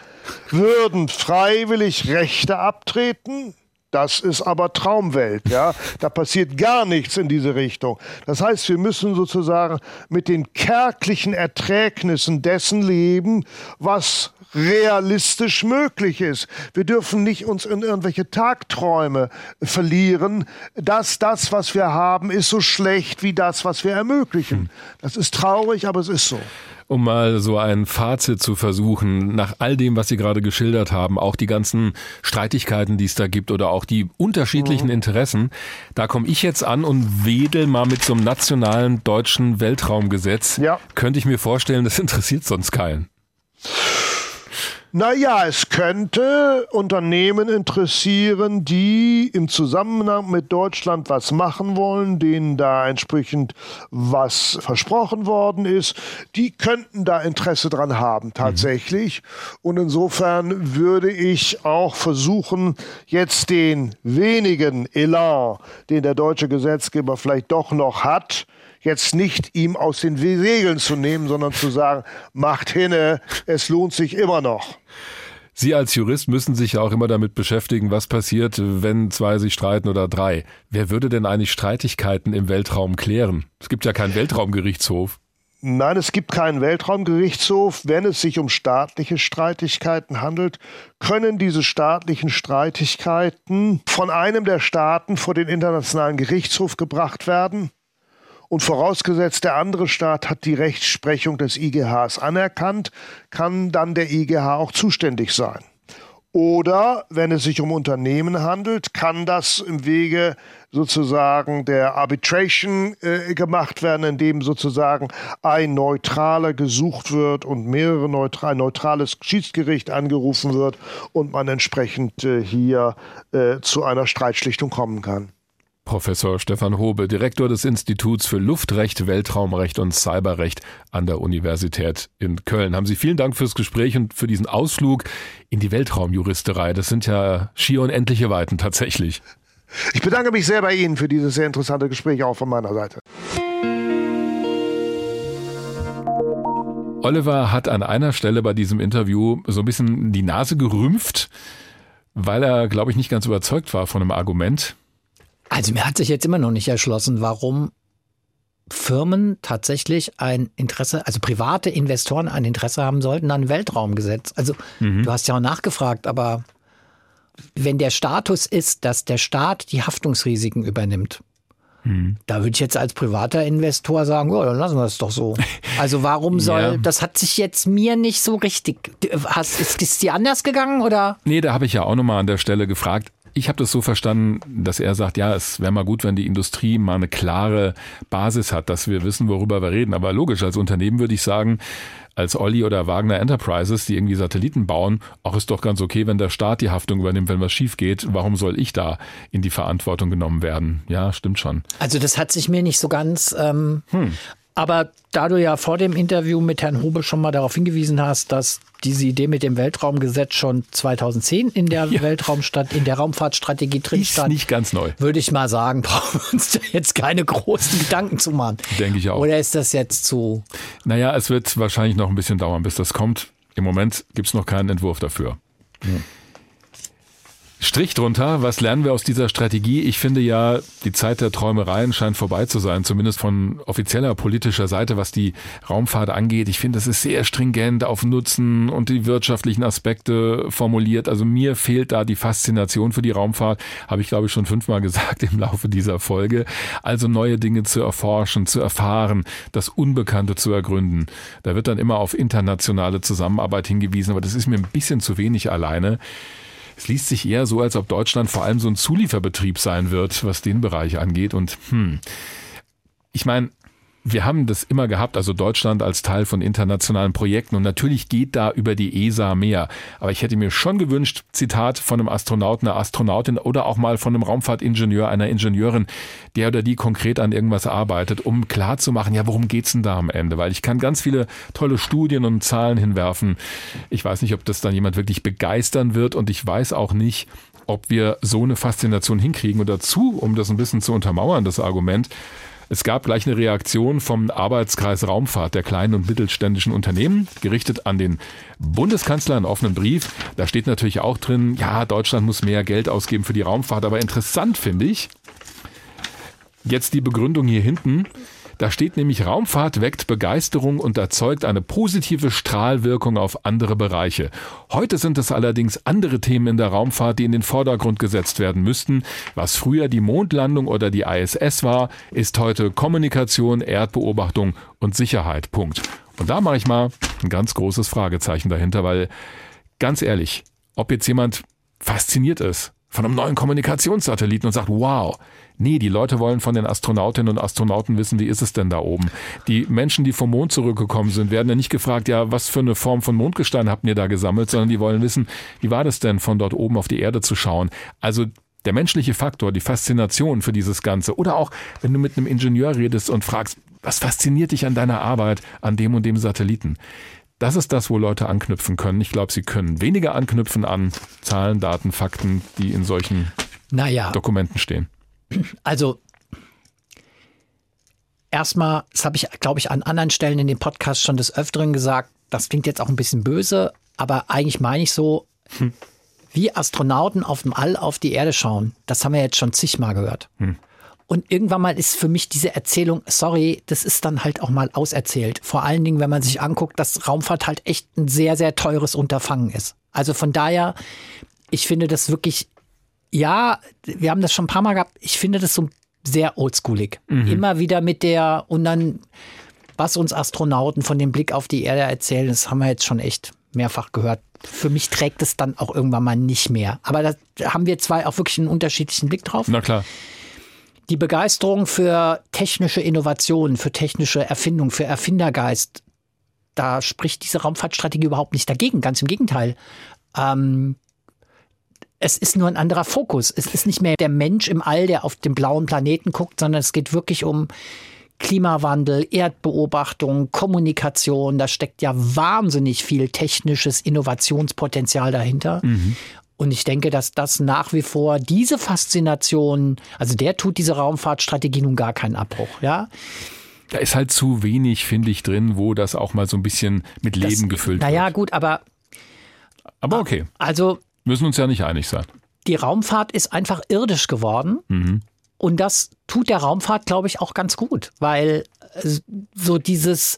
würden freiwillig Rechte abtreten? Das ist aber Traumwelt, ja. Da passiert gar nichts in diese Richtung. Das heißt, wir müssen sozusagen mit den kärglichen Erträgnissen dessen leben, was realistisch möglich ist. Wir dürfen nicht uns in irgendwelche Tagträume verlieren, dass das, was wir haben, ist so schlecht wie das, was wir ermöglichen. Das ist traurig, aber es ist so um mal so ein Fazit zu versuchen, nach all dem, was Sie gerade geschildert haben, auch die ganzen Streitigkeiten, die es da gibt oder auch die unterschiedlichen mhm. Interessen, da komme ich jetzt an und wedel mal mit so einem nationalen deutschen Weltraumgesetz. Ja. Könnte ich mir vorstellen, das interessiert sonst keinen. Naja, es könnte Unternehmen interessieren, die im Zusammenhang mit Deutschland was machen wollen, denen da entsprechend was versprochen worden ist. Die könnten da Interesse dran haben, tatsächlich. Mhm. Und insofern würde ich auch versuchen, jetzt den wenigen Elan, den der deutsche Gesetzgeber vielleicht doch noch hat, jetzt nicht ihm aus den Segeln zu nehmen, sondern zu sagen, macht hinne, es lohnt sich immer noch. Sie als Jurist müssen sich ja auch immer damit beschäftigen, was passiert, wenn zwei sich streiten oder drei. Wer würde denn eigentlich Streitigkeiten im Weltraum klären? Es gibt ja keinen Weltraumgerichtshof. Nein, es gibt keinen Weltraumgerichtshof. Wenn es sich um staatliche Streitigkeiten handelt, können diese staatlichen Streitigkeiten von einem der Staaten vor den Internationalen Gerichtshof gebracht werden. Und vorausgesetzt, der andere Staat hat die Rechtsprechung des IGHs anerkannt, kann dann der IGH auch zuständig sein. Oder wenn es sich um Unternehmen handelt, kann das im Wege sozusagen der Arbitration äh, gemacht werden, indem sozusagen ein Neutraler gesucht wird und mehrere neutral, neutrales Schiedsgericht angerufen wird und man entsprechend äh, hier äh, zu einer Streitschlichtung kommen kann. Professor Stefan Hobe, Direktor des Instituts für Luftrecht, Weltraumrecht und Cyberrecht an der Universität in Köln. Haben Sie vielen Dank fürs Gespräch und für diesen Ausflug in die Weltraumjuristerei. Das sind ja schier unendliche Weiten tatsächlich. Ich bedanke mich sehr bei Ihnen für dieses sehr interessante Gespräch auch von meiner Seite. Oliver hat an einer Stelle bei diesem Interview so ein bisschen die Nase gerümpft, weil er, glaube ich, nicht ganz überzeugt war von einem Argument. Also mir hat sich jetzt immer noch nicht erschlossen, warum Firmen tatsächlich ein Interesse, also private Investoren ein Interesse haben sollten an Weltraumgesetz. Also mhm. du hast ja auch nachgefragt, aber wenn der Status ist, dass der Staat die Haftungsrisiken übernimmt, hm. Da würde ich jetzt als privater Investor sagen, ja, dann lassen wir es doch so. Also warum soll, ja. das hat sich jetzt mir nicht so richtig, hast, ist es dir anders gegangen oder? Nee, da habe ich ja auch nochmal an der Stelle gefragt. Ich habe das so verstanden, dass er sagt, ja, es wäre mal gut, wenn die Industrie mal eine klare Basis hat, dass wir wissen, worüber wir reden. Aber logisch, als Unternehmen würde ich sagen, als Olli oder Wagner Enterprises, die irgendwie Satelliten bauen, auch ist doch ganz okay, wenn der Staat die Haftung übernimmt, wenn was schief geht. Warum soll ich da in die Verantwortung genommen werden? Ja, stimmt schon. Also das hat sich mir nicht so ganz ähm, hm. Aber da du ja vor dem Interview mit Herrn Hube schon mal darauf hingewiesen hast, dass diese Idee mit dem Weltraumgesetz schon 2010 in der ja. Weltraumstadt, in der Raumfahrtstrategie drin stand. Ist nicht ganz neu. Würde ich mal sagen, brauchen wir uns da jetzt keine großen Gedanken zu machen. Denke ich auch. Oder ist das jetzt zu? Naja, es wird wahrscheinlich noch ein bisschen dauern, bis das kommt. Im Moment gibt es noch keinen Entwurf dafür. Hm. Strich drunter, was lernen wir aus dieser Strategie? Ich finde ja, die Zeit der Träumereien scheint vorbei zu sein, zumindest von offizieller politischer Seite, was die Raumfahrt angeht. Ich finde, das ist sehr stringent auf Nutzen und die wirtschaftlichen Aspekte formuliert. Also mir fehlt da die Faszination für die Raumfahrt, habe ich glaube ich schon fünfmal gesagt im Laufe dieser Folge. Also neue Dinge zu erforschen, zu erfahren, das Unbekannte zu ergründen. Da wird dann immer auf internationale Zusammenarbeit hingewiesen, aber das ist mir ein bisschen zu wenig alleine. Es liest sich eher so, als ob Deutschland vor allem so ein Zulieferbetrieb sein wird, was den Bereich angeht. Und hm, ich meine, wir haben das immer gehabt, also Deutschland als Teil von internationalen Projekten und natürlich geht da über die ESA mehr. Aber ich hätte mir schon gewünscht, Zitat von einem Astronauten, einer Astronautin oder auch mal von einem Raumfahrtingenieur, einer Ingenieurin, der oder die konkret an irgendwas arbeitet, um klar zu machen, ja, worum geht's denn da am Ende? Weil ich kann ganz viele tolle Studien und Zahlen hinwerfen. Ich weiß nicht, ob das dann jemand wirklich begeistern wird und ich weiß auch nicht, ob wir so eine Faszination hinkriegen. Und dazu, um das ein bisschen zu untermauern, das Argument, es gab gleich eine Reaktion vom Arbeitskreis Raumfahrt der kleinen und mittelständischen Unternehmen, gerichtet an den Bundeskanzler, einen offenen Brief. Da steht natürlich auch drin, ja, Deutschland muss mehr Geld ausgeben für die Raumfahrt. Aber interessant finde ich, jetzt die Begründung hier hinten, da steht nämlich, Raumfahrt weckt Begeisterung und erzeugt eine positive Strahlwirkung auf andere Bereiche. Heute sind es allerdings andere Themen in der Raumfahrt, die in den Vordergrund gesetzt werden müssten. Was früher die Mondlandung oder die ISS war, ist heute Kommunikation, Erdbeobachtung und Sicherheit. Punkt. Und da mache ich mal ein ganz großes Fragezeichen dahinter, weil ganz ehrlich, ob jetzt jemand fasziniert ist von einem neuen Kommunikationssatelliten und sagt, wow, Nee, die Leute wollen von den Astronautinnen und Astronauten wissen, wie ist es denn da oben? Die Menschen, die vom Mond zurückgekommen sind, werden ja nicht gefragt, ja, was für eine Form von Mondgestein habt ihr da gesammelt, sondern die wollen wissen, wie war das denn, von dort oben auf die Erde zu schauen? Also der menschliche Faktor, die Faszination für dieses Ganze. Oder auch, wenn du mit einem Ingenieur redest und fragst, was fasziniert dich an deiner Arbeit, an dem und dem Satelliten? Das ist das, wo Leute anknüpfen können. Ich glaube, sie können weniger anknüpfen an Zahlen, Daten, Fakten, die in solchen naja. Dokumenten stehen. Also erstmal, das habe ich, glaube ich, an anderen Stellen in dem Podcast schon des Öfteren gesagt, das klingt jetzt auch ein bisschen böse, aber eigentlich meine ich so, hm. wie Astronauten auf dem All auf die Erde schauen. Das haben wir jetzt schon zigmal gehört. Hm. Und irgendwann mal ist für mich diese Erzählung, sorry, das ist dann halt auch mal auserzählt. Vor allen Dingen, wenn man sich anguckt, dass Raumfahrt halt echt ein sehr, sehr teures Unterfangen ist. Also von daher, ich finde das wirklich ja, wir haben das schon ein paar Mal gehabt. Ich finde das so sehr oldschoolig. Mhm. Immer wieder mit der und dann, was uns Astronauten von dem Blick auf die Erde erzählen, das haben wir jetzt schon echt mehrfach gehört. Für mich trägt es dann auch irgendwann mal nicht mehr. Aber da haben wir zwei auch wirklich einen unterschiedlichen Blick drauf. Na klar. Die Begeisterung für technische Innovationen, für technische Erfindung, für Erfindergeist, da spricht diese Raumfahrtstrategie überhaupt nicht dagegen. Ganz im Gegenteil. Ähm, es ist nur ein anderer Fokus. Es ist nicht mehr der Mensch im All, der auf den blauen Planeten guckt, sondern es geht wirklich um Klimawandel, Erdbeobachtung, Kommunikation. Da steckt ja wahnsinnig viel technisches Innovationspotenzial dahinter. Mhm. Und ich denke, dass das nach wie vor diese Faszination, also der tut diese Raumfahrtstrategie nun gar keinen Abbruch, ja. Da ist halt zu wenig, finde ich, drin, wo das auch mal so ein bisschen mit Leben das, gefüllt naja, wird. Naja, gut, aber. Aber okay. Also, Müssen uns ja nicht einig sein. Die Raumfahrt ist einfach irdisch geworden. Mhm. Und das tut der Raumfahrt, glaube ich, auch ganz gut, weil äh, so dieses,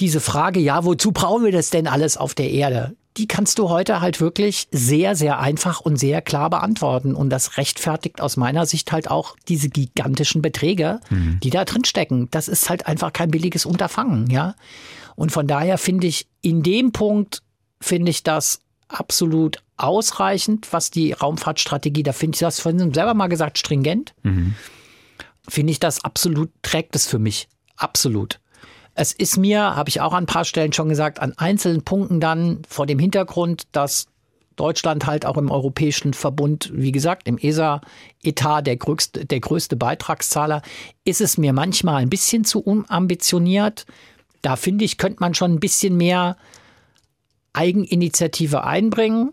diese Frage, ja, wozu brauchen wir das denn alles auf der Erde? die kannst du heute halt wirklich sehr, sehr einfach und sehr klar beantworten. Und das rechtfertigt aus meiner Sicht halt auch diese gigantischen Beträge, mhm. die da drin stecken. Das ist halt einfach kein billiges Unterfangen, ja. Und von daher finde ich, in dem Punkt finde ich das absolut ausreichend, was die Raumfahrtstrategie, da finde ich das von selber mal gesagt, stringent. Mhm. Finde ich das absolut, trägt es für mich. Absolut. Es ist mir, habe ich auch an ein paar Stellen schon gesagt, an einzelnen Punkten dann vor dem Hintergrund, dass Deutschland halt auch im Europäischen Verbund, wie gesagt, im ESA-Etat der größte, der größte Beitragszahler, ist es mir manchmal ein bisschen zu unambitioniert. Da finde ich, könnte man schon ein bisschen mehr Eigeninitiative einbringen.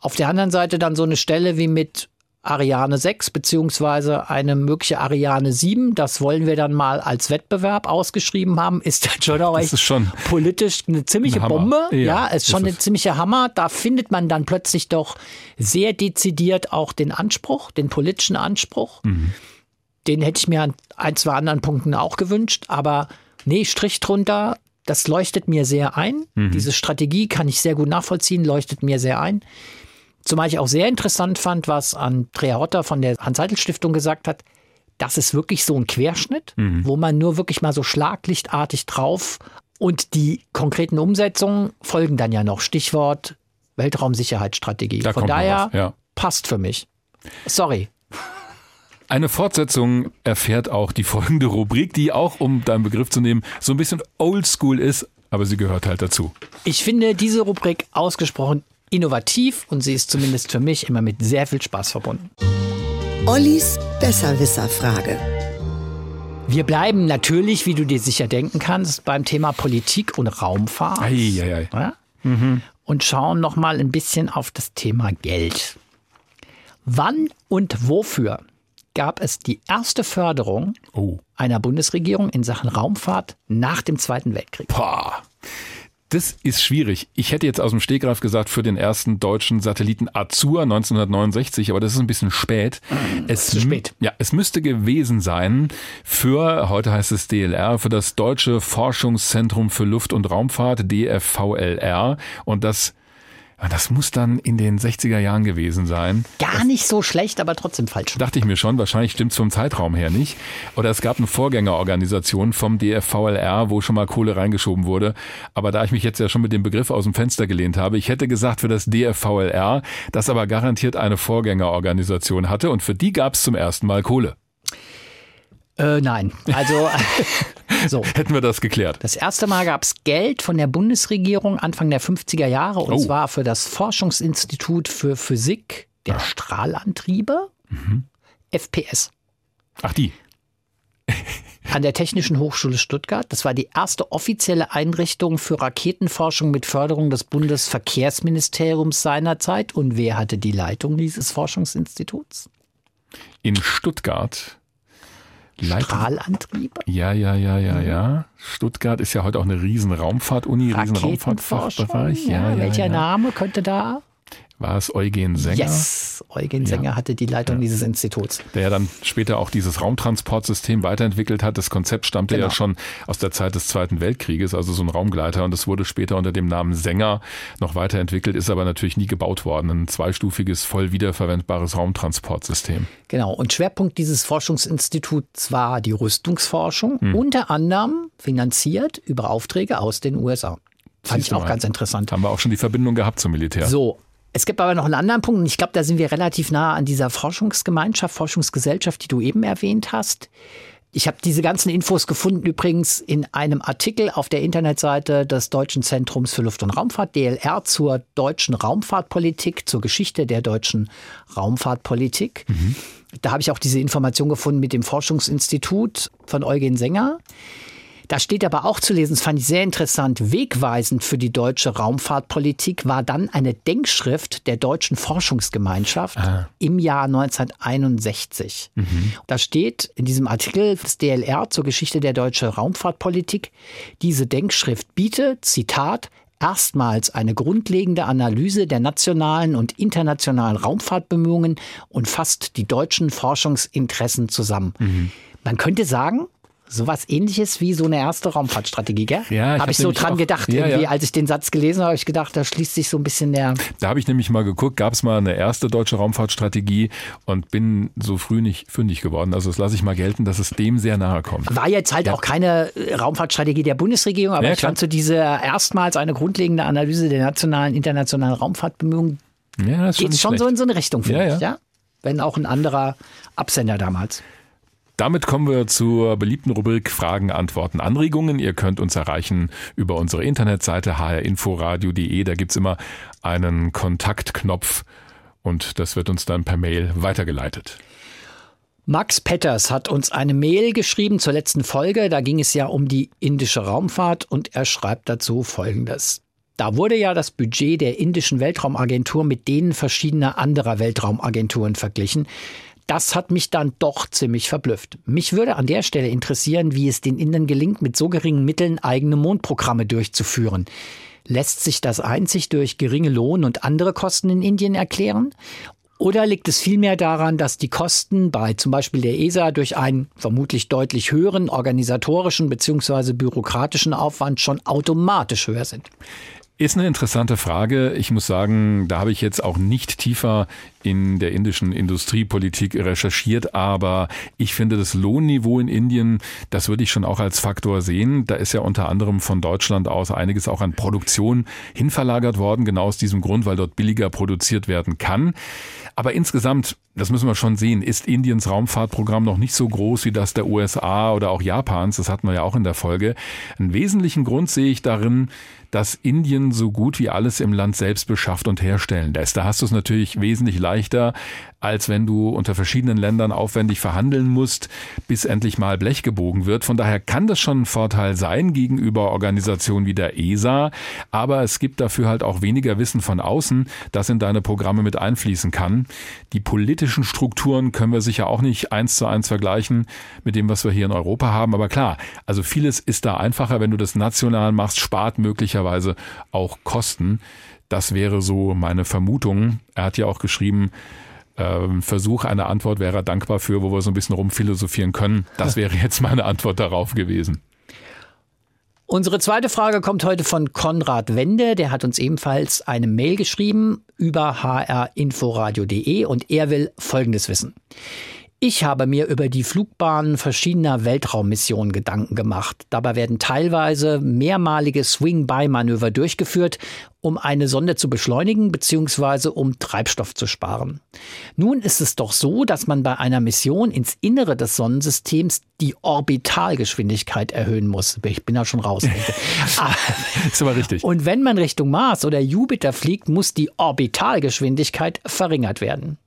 Auf der anderen Seite dann so eine Stelle wie mit Ariane 6 beziehungsweise eine mögliche Ariane 7. Das wollen wir dann mal als Wettbewerb ausgeschrieben haben. Ist dann schon auch echt schon politisch eine ziemliche ein Bombe. Ja, ja, ist schon ist eine ziemliche Hammer. Da findet man dann plötzlich doch sehr dezidiert auch den Anspruch, den politischen Anspruch. Mhm. Den hätte ich mir an ein, zwei anderen Punkten auch gewünscht. Aber nee, Strich drunter. Das leuchtet mir sehr ein. Mhm. Diese Strategie kann ich sehr gut nachvollziehen, leuchtet mir sehr ein. Zumal ich auch sehr interessant fand, was Andrea Hotter von der Hans-Seidel-Stiftung gesagt hat. Das ist wirklich so ein Querschnitt, mhm. wo man nur wirklich mal so schlaglichtartig drauf und die konkreten Umsetzungen folgen dann ja noch. Stichwort Weltraumsicherheitsstrategie. Da Von daher ja. passt für mich. Sorry. Eine Fortsetzung erfährt auch die folgende Rubrik, die auch, um deinen Begriff zu nehmen, so ein bisschen oldschool ist, aber sie gehört halt dazu. Ich finde diese Rubrik ausgesprochen innovativ und sie ist zumindest für mich immer mit sehr viel Spaß verbunden. Ollis Besserwisser-Frage. Wir bleiben natürlich, wie du dir sicher denken kannst, beim Thema Politik und Raumfahrt. Ei, ei, ei. Ja? Mhm. Und schauen noch mal ein bisschen auf das Thema Geld. Wann und wofür gab es die erste Förderung oh. einer Bundesregierung in Sachen Raumfahrt nach dem Zweiten Weltkrieg? Boah. Das ist schwierig. Ich hätte jetzt aus dem Stegreif gesagt für den ersten deutschen Satelliten Azur 1969, aber das ist ein bisschen spät. Es Zu spät. Ja, es müsste gewesen sein für, heute heißt es DLR, für das Deutsche Forschungszentrum für Luft- und Raumfahrt, DFVLR. Und das das muss dann in den 60er Jahren gewesen sein. Gar das nicht so schlecht, aber trotzdem falsch. Dachte ich mir schon, wahrscheinlich stimmt es vom Zeitraum her nicht. Oder es gab eine Vorgängerorganisation vom DFVLR, wo schon mal Kohle reingeschoben wurde. Aber da ich mich jetzt ja schon mit dem Begriff aus dem Fenster gelehnt habe, ich hätte gesagt für das DFVLR, das aber garantiert eine Vorgängerorganisation hatte und für die gab es zum ersten Mal Kohle. Äh, nein, also so. hätten wir das geklärt. Das erste Mal gab es Geld von der Bundesregierung Anfang der 50er Jahre und oh. zwar für das Forschungsinstitut für Physik der ah. Strahlantriebe, mhm. FPS. Ach die. An der Technischen Hochschule Stuttgart. Das war die erste offizielle Einrichtung für Raketenforschung mit Förderung des Bundesverkehrsministeriums seinerzeit. Und wer hatte die Leitung dieses Forschungsinstituts? In Stuttgart. Strahlantriebe? Ja, ja, ja, ja, ja. Stuttgart ist ja heute auch eine riesen Raumfahrt-Uni, riesen Raumfahrtfachbereich. Ja, ja, welcher ja. Name könnte da war es Eugen Sänger? Yes, Eugen Sänger ja. hatte die Leitung ja. dieses Instituts. Der ja dann später auch dieses Raumtransportsystem weiterentwickelt hat. Das Konzept stammte genau. ja schon aus der Zeit des Zweiten Weltkrieges, also so ein Raumgleiter. Und das wurde später unter dem Namen Sänger noch weiterentwickelt, ist aber natürlich nie gebaut worden. Ein zweistufiges, voll wiederverwendbares Raumtransportsystem. Genau. Und Schwerpunkt dieses Forschungsinstituts war die Rüstungsforschung, hm. unter anderem finanziert über Aufträge aus den USA. Fand ich auch ganz interessant. Haben wir auch schon die Verbindung gehabt zum Militär. So, es gibt aber noch einen anderen Punkt, und ich glaube, da sind wir relativ nah an dieser Forschungsgemeinschaft, Forschungsgesellschaft, die du eben erwähnt hast. Ich habe diese ganzen Infos gefunden übrigens in einem Artikel auf der Internetseite des Deutschen Zentrums für Luft- und Raumfahrt, DLR, zur deutschen Raumfahrtpolitik, zur Geschichte der deutschen Raumfahrtpolitik. Mhm. Da habe ich auch diese Information gefunden mit dem Forschungsinstitut von Eugen Sänger. Da steht aber auch zu lesen, das fand ich sehr interessant, wegweisend für die deutsche Raumfahrtpolitik war dann eine Denkschrift der Deutschen Forschungsgemeinschaft ah. im Jahr 1961. Mhm. Da steht in diesem Artikel des DLR zur Geschichte der deutschen Raumfahrtpolitik, diese Denkschrift bietet, Zitat, erstmals eine grundlegende Analyse der nationalen und internationalen Raumfahrtbemühungen und fasst die deutschen Forschungsinteressen zusammen. Mhm. Man könnte sagen, sowas ähnliches wie so eine erste Raumfahrtstrategie, gell? Ja, habe ich so dran auch, gedacht. Ja, irgendwie, ja. als ich den Satz gelesen habe, habe ich gedacht, da schließt sich so ein bisschen der. Da habe ich nämlich mal geguckt, gab es mal eine erste deutsche Raumfahrtstrategie und bin so früh nicht fündig geworden. Also das lasse ich mal gelten, dass es dem sehr nahe kommt. War jetzt halt auch keine äh, Raumfahrtstrategie der Bundesregierung, aber Ja, ich fand so diese erstmals eine grundlegende Analyse der nationalen, internationalen Raumfahrtbemühungen Ja, das ist schon schon schlecht. so in so eine Richtung, finde Ja, ich. ja. Ja? Wenn auch ein anderer Absender damals. Damit kommen wir zur beliebten Rubrik Fragen, Antworten, Anregungen. Ihr könnt uns erreichen über unsere Internetseite hrinforadio.de. Da gibt's immer einen Kontaktknopf und das wird uns dann per Mail weitergeleitet. Max Petters hat uns eine Mail geschrieben zur letzten Folge. Da ging es ja um die indische Raumfahrt und er schreibt dazu Folgendes. Da wurde ja das Budget der indischen Weltraumagentur mit denen verschiedener anderer Weltraumagenturen verglichen. Das hat mich dann doch ziemlich verblüfft. Mich würde an der Stelle interessieren, wie es den Indern gelingt, mit so geringen Mitteln eigene Mondprogramme durchzuführen. Lässt sich das einzig durch geringe Lohn und andere Kosten in Indien erklären? Oder liegt es vielmehr daran, dass die Kosten bei zum Beispiel der ESA durch einen vermutlich deutlich höheren organisatorischen bzw. bürokratischen Aufwand schon automatisch höher sind? Ist eine interessante Frage. Ich muss sagen, da habe ich jetzt auch nicht tiefer in der indischen Industriepolitik recherchiert, aber ich finde das Lohnniveau in Indien, das würde ich schon auch als Faktor sehen. Da ist ja unter anderem von Deutschland aus einiges auch an Produktion hinverlagert worden, genau aus diesem Grund, weil dort billiger produziert werden kann. Aber insgesamt, das müssen wir schon sehen, ist Indiens Raumfahrtprogramm noch nicht so groß wie das der USA oder auch Japans. Das hatten wir ja auch in der Folge. Einen wesentlichen Grund sehe ich darin, dass Indien so gut wie alles im Land selbst beschafft und herstellen lässt. Da hast du es natürlich wesentlich leichter, als wenn du unter verschiedenen Ländern aufwendig verhandeln musst, bis endlich mal Blech gebogen wird. Von daher kann das schon ein Vorteil sein gegenüber Organisationen wie der ESA, aber es gibt dafür halt auch weniger Wissen von außen, das in deine Programme mit einfließen kann. Die politischen Strukturen können wir sicher auch nicht eins zu eins vergleichen mit dem, was wir hier in Europa haben, aber klar, also vieles ist da einfacher, wenn du das national machst, spart möglicherweise auch Kosten. Das wäre so meine Vermutung. Er hat ja auch geschrieben, ähm, Versuch einer Antwort wäre er dankbar für, wo wir so ein bisschen rumphilosophieren können. Das wäre jetzt meine Antwort darauf gewesen. Unsere zweite Frage kommt heute von Konrad Wende. Der hat uns ebenfalls eine Mail geschrieben über hrinforadio.de und er will Folgendes wissen. Ich habe mir über die Flugbahnen verschiedener Weltraummissionen Gedanken gemacht. Dabei werden teilweise mehrmalige Swing-by-Manöver durchgeführt, um eine Sonde zu beschleunigen bzw. um Treibstoff zu sparen. Nun ist es doch so, dass man bei einer Mission ins Innere des Sonnensystems die Orbitalgeschwindigkeit erhöhen muss. Ich bin da schon raus. Ist aber richtig. und wenn man Richtung Mars oder Jupiter fliegt, muss die Orbitalgeschwindigkeit verringert werden.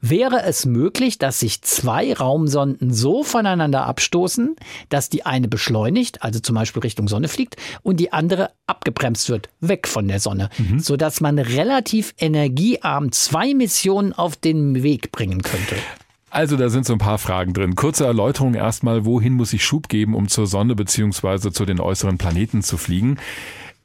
Wäre es möglich, dass sich zwei Raumsonden so voneinander abstoßen, dass die eine beschleunigt, also zum Beispiel Richtung Sonne fliegt, und die andere abgebremst wird, weg von der Sonne, sodass man relativ energiearm zwei Missionen auf den Weg bringen könnte? Also da sind so ein paar Fragen drin. Kurze Erläuterung erstmal, wohin muss ich Schub geben, um zur Sonne beziehungsweise zu den äußeren Planeten zu fliegen?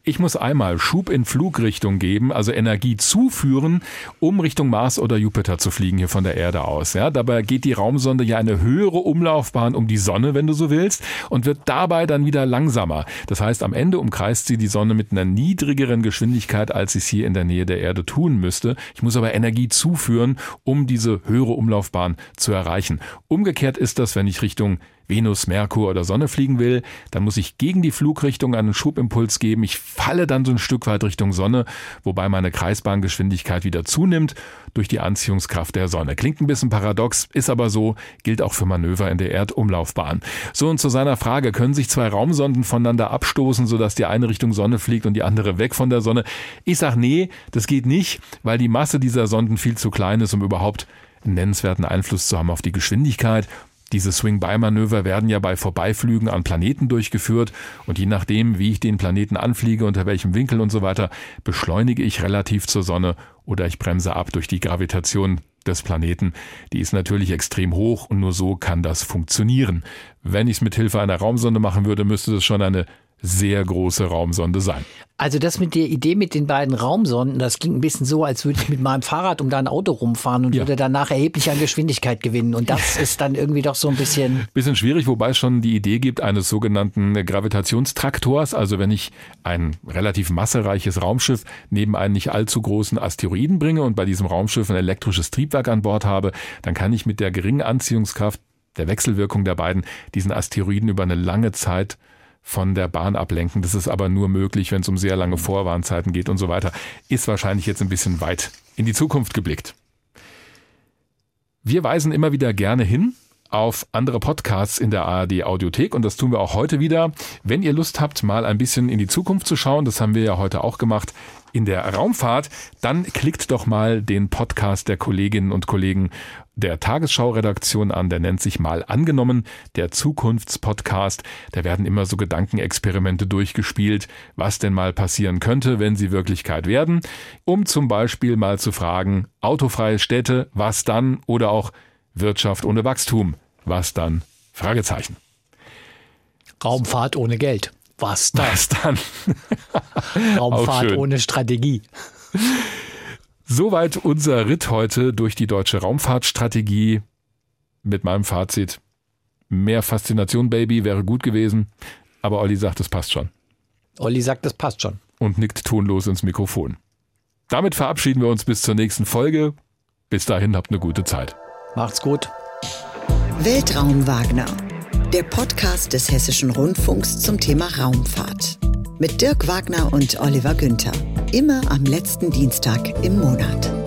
Ich muss einmal Schub in Flugrichtung geben, also Energie zuführen, um Richtung Mars oder Jupiter zu fliegen hier von der Erde aus. Ja, dabei geht die Raumsonde ja eine höhere Umlaufbahn um die Sonne, wenn du so willst, und wird dabei dann wieder langsamer. Das heißt, am Ende umkreist sie die Sonne mit einer niedrigeren Geschwindigkeit, als sie es hier in der Nähe der Erde tun müsste. Ich muss aber Energie zuführen, um diese höhere Umlaufbahn zu erreichen. Umgekehrt ist das, wenn ich Richtung Venus, Merkur oder Sonne fliegen will, dann muss ich gegen die Flugrichtung einen Schubimpuls geben. Ich falle dann so ein Stück weit Richtung Sonne, wobei meine Kreisbahngeschwindigkeit wieder zunimmt durch die Anziehungskraft der Sonne. Klingt ein bisschen paradox, ist aber so, gilt auch für Manöver in der Erdumlaufbahn. So und zu seiner Frage, können sich zwei Raumsonden voneinander abstoßen, sodass die eine Richtung Sonne fliegt und die andere weg von der Sonne? Ich sag nee, das geht nicht, weil die Masse dieser Sonden viel zu klein ist, um überhaupt einen nennenswerten Einfluss zu haben auf die Geschwindigkeit. Diese Swing-by-Manöver werden ja bei Vorbeiflügen an Planeten durchgeführt und je nachdem, wie ich den Planeten anfliege, unter welchem Winkel und so weiter, beschleunige ich relativ zur Sonne oder ich bremse ab durch die Gravitation des Planeten. Die ist natürlich extrem hoch und nur so kann das funktionieren. Wenn ich es mit Hilfe einer Raumsonde machen würde, müsste das schon eine sehr große Raumsonde sein. Also das mit der Idee mit den beiden Raumsonden, das klingt ein bisschen so, als würde ich mit meinem Fahrrad um dein Auto rumfahren und ja. würde danach erheblich an Geschwindigkeit gewinnen. Und das ist dann irgendwie doch so ein bisschen... Bisschen schwierig, wobei es schon die Idee gibt eines sogenannten Gravitationstraktors. Also wenn ich ein relativ massereiches Raumschiff neben einen nicht allzu großen Asteroiden bringe und bei diesem Raumschiff ein elektrisches Triebwerk an Bord habe, dann kann ich mit der geringen Anziehungskraft der Wechselwirkung der beiden diesen Asteroiden über eine lange Zeit von der Bahn ablenken. Das ist aber nur möglich, wenn es um sehr lange Vorwarnzeiten geht und so weiter. Ist wahrscheinlich jetzt ein bisschen weit in die Zukunft geblickt. Wir weisen immer wieder gerne hin auf andere Podcasts in der ARD Audiothek und das tun wir auch heute wieder. Wenn ihr Lust habt, mal ein bisschen in die Zukunft zu schauen, das haben wir ja heute auch gemacht, in der Raumfahrt, dann klickt doch mal den Podcast der Kolleginnen und Kollegen der Tagesschau-Redaktion an. Der nennt sich mal angenommen, der Zukunftspodcast. Da werden immer so Gedankenexperimente durchgespielt, was denn mal passieren könnte, wenn sie Wirklichkeit werden. Um zum Beispiel mal zu fragen, autofreie Städte, was dann? Oder auch Wirtschaft ohne Wachstum, was dann? Fragezeichen. Raumfahrt ohne Geld. Was dann? Was dann? Raumfahrt ohne Strategie. Soweit unser Ritt heute durch die deutsche Raumfahrtstrategie mit meinem Fazit. Mehr Faszination, Baby, wäre gut gewesen. Aber Olli sagt, es passt schon. Olli sagt, es passt schon. Und nickt tonlos ins Mikrofon. Damit verabschieden wir uns bis zur nächsten Folge. Bis dahin habt eine gute Zeit. Macht's gut. Weltraum Wagner. Der Podcast des Hessischen Rundfunks zum Thema Raumfahrt. Mit Dirk Wagner und Oliver Günther. Immer am letzten Dienstag im Monat.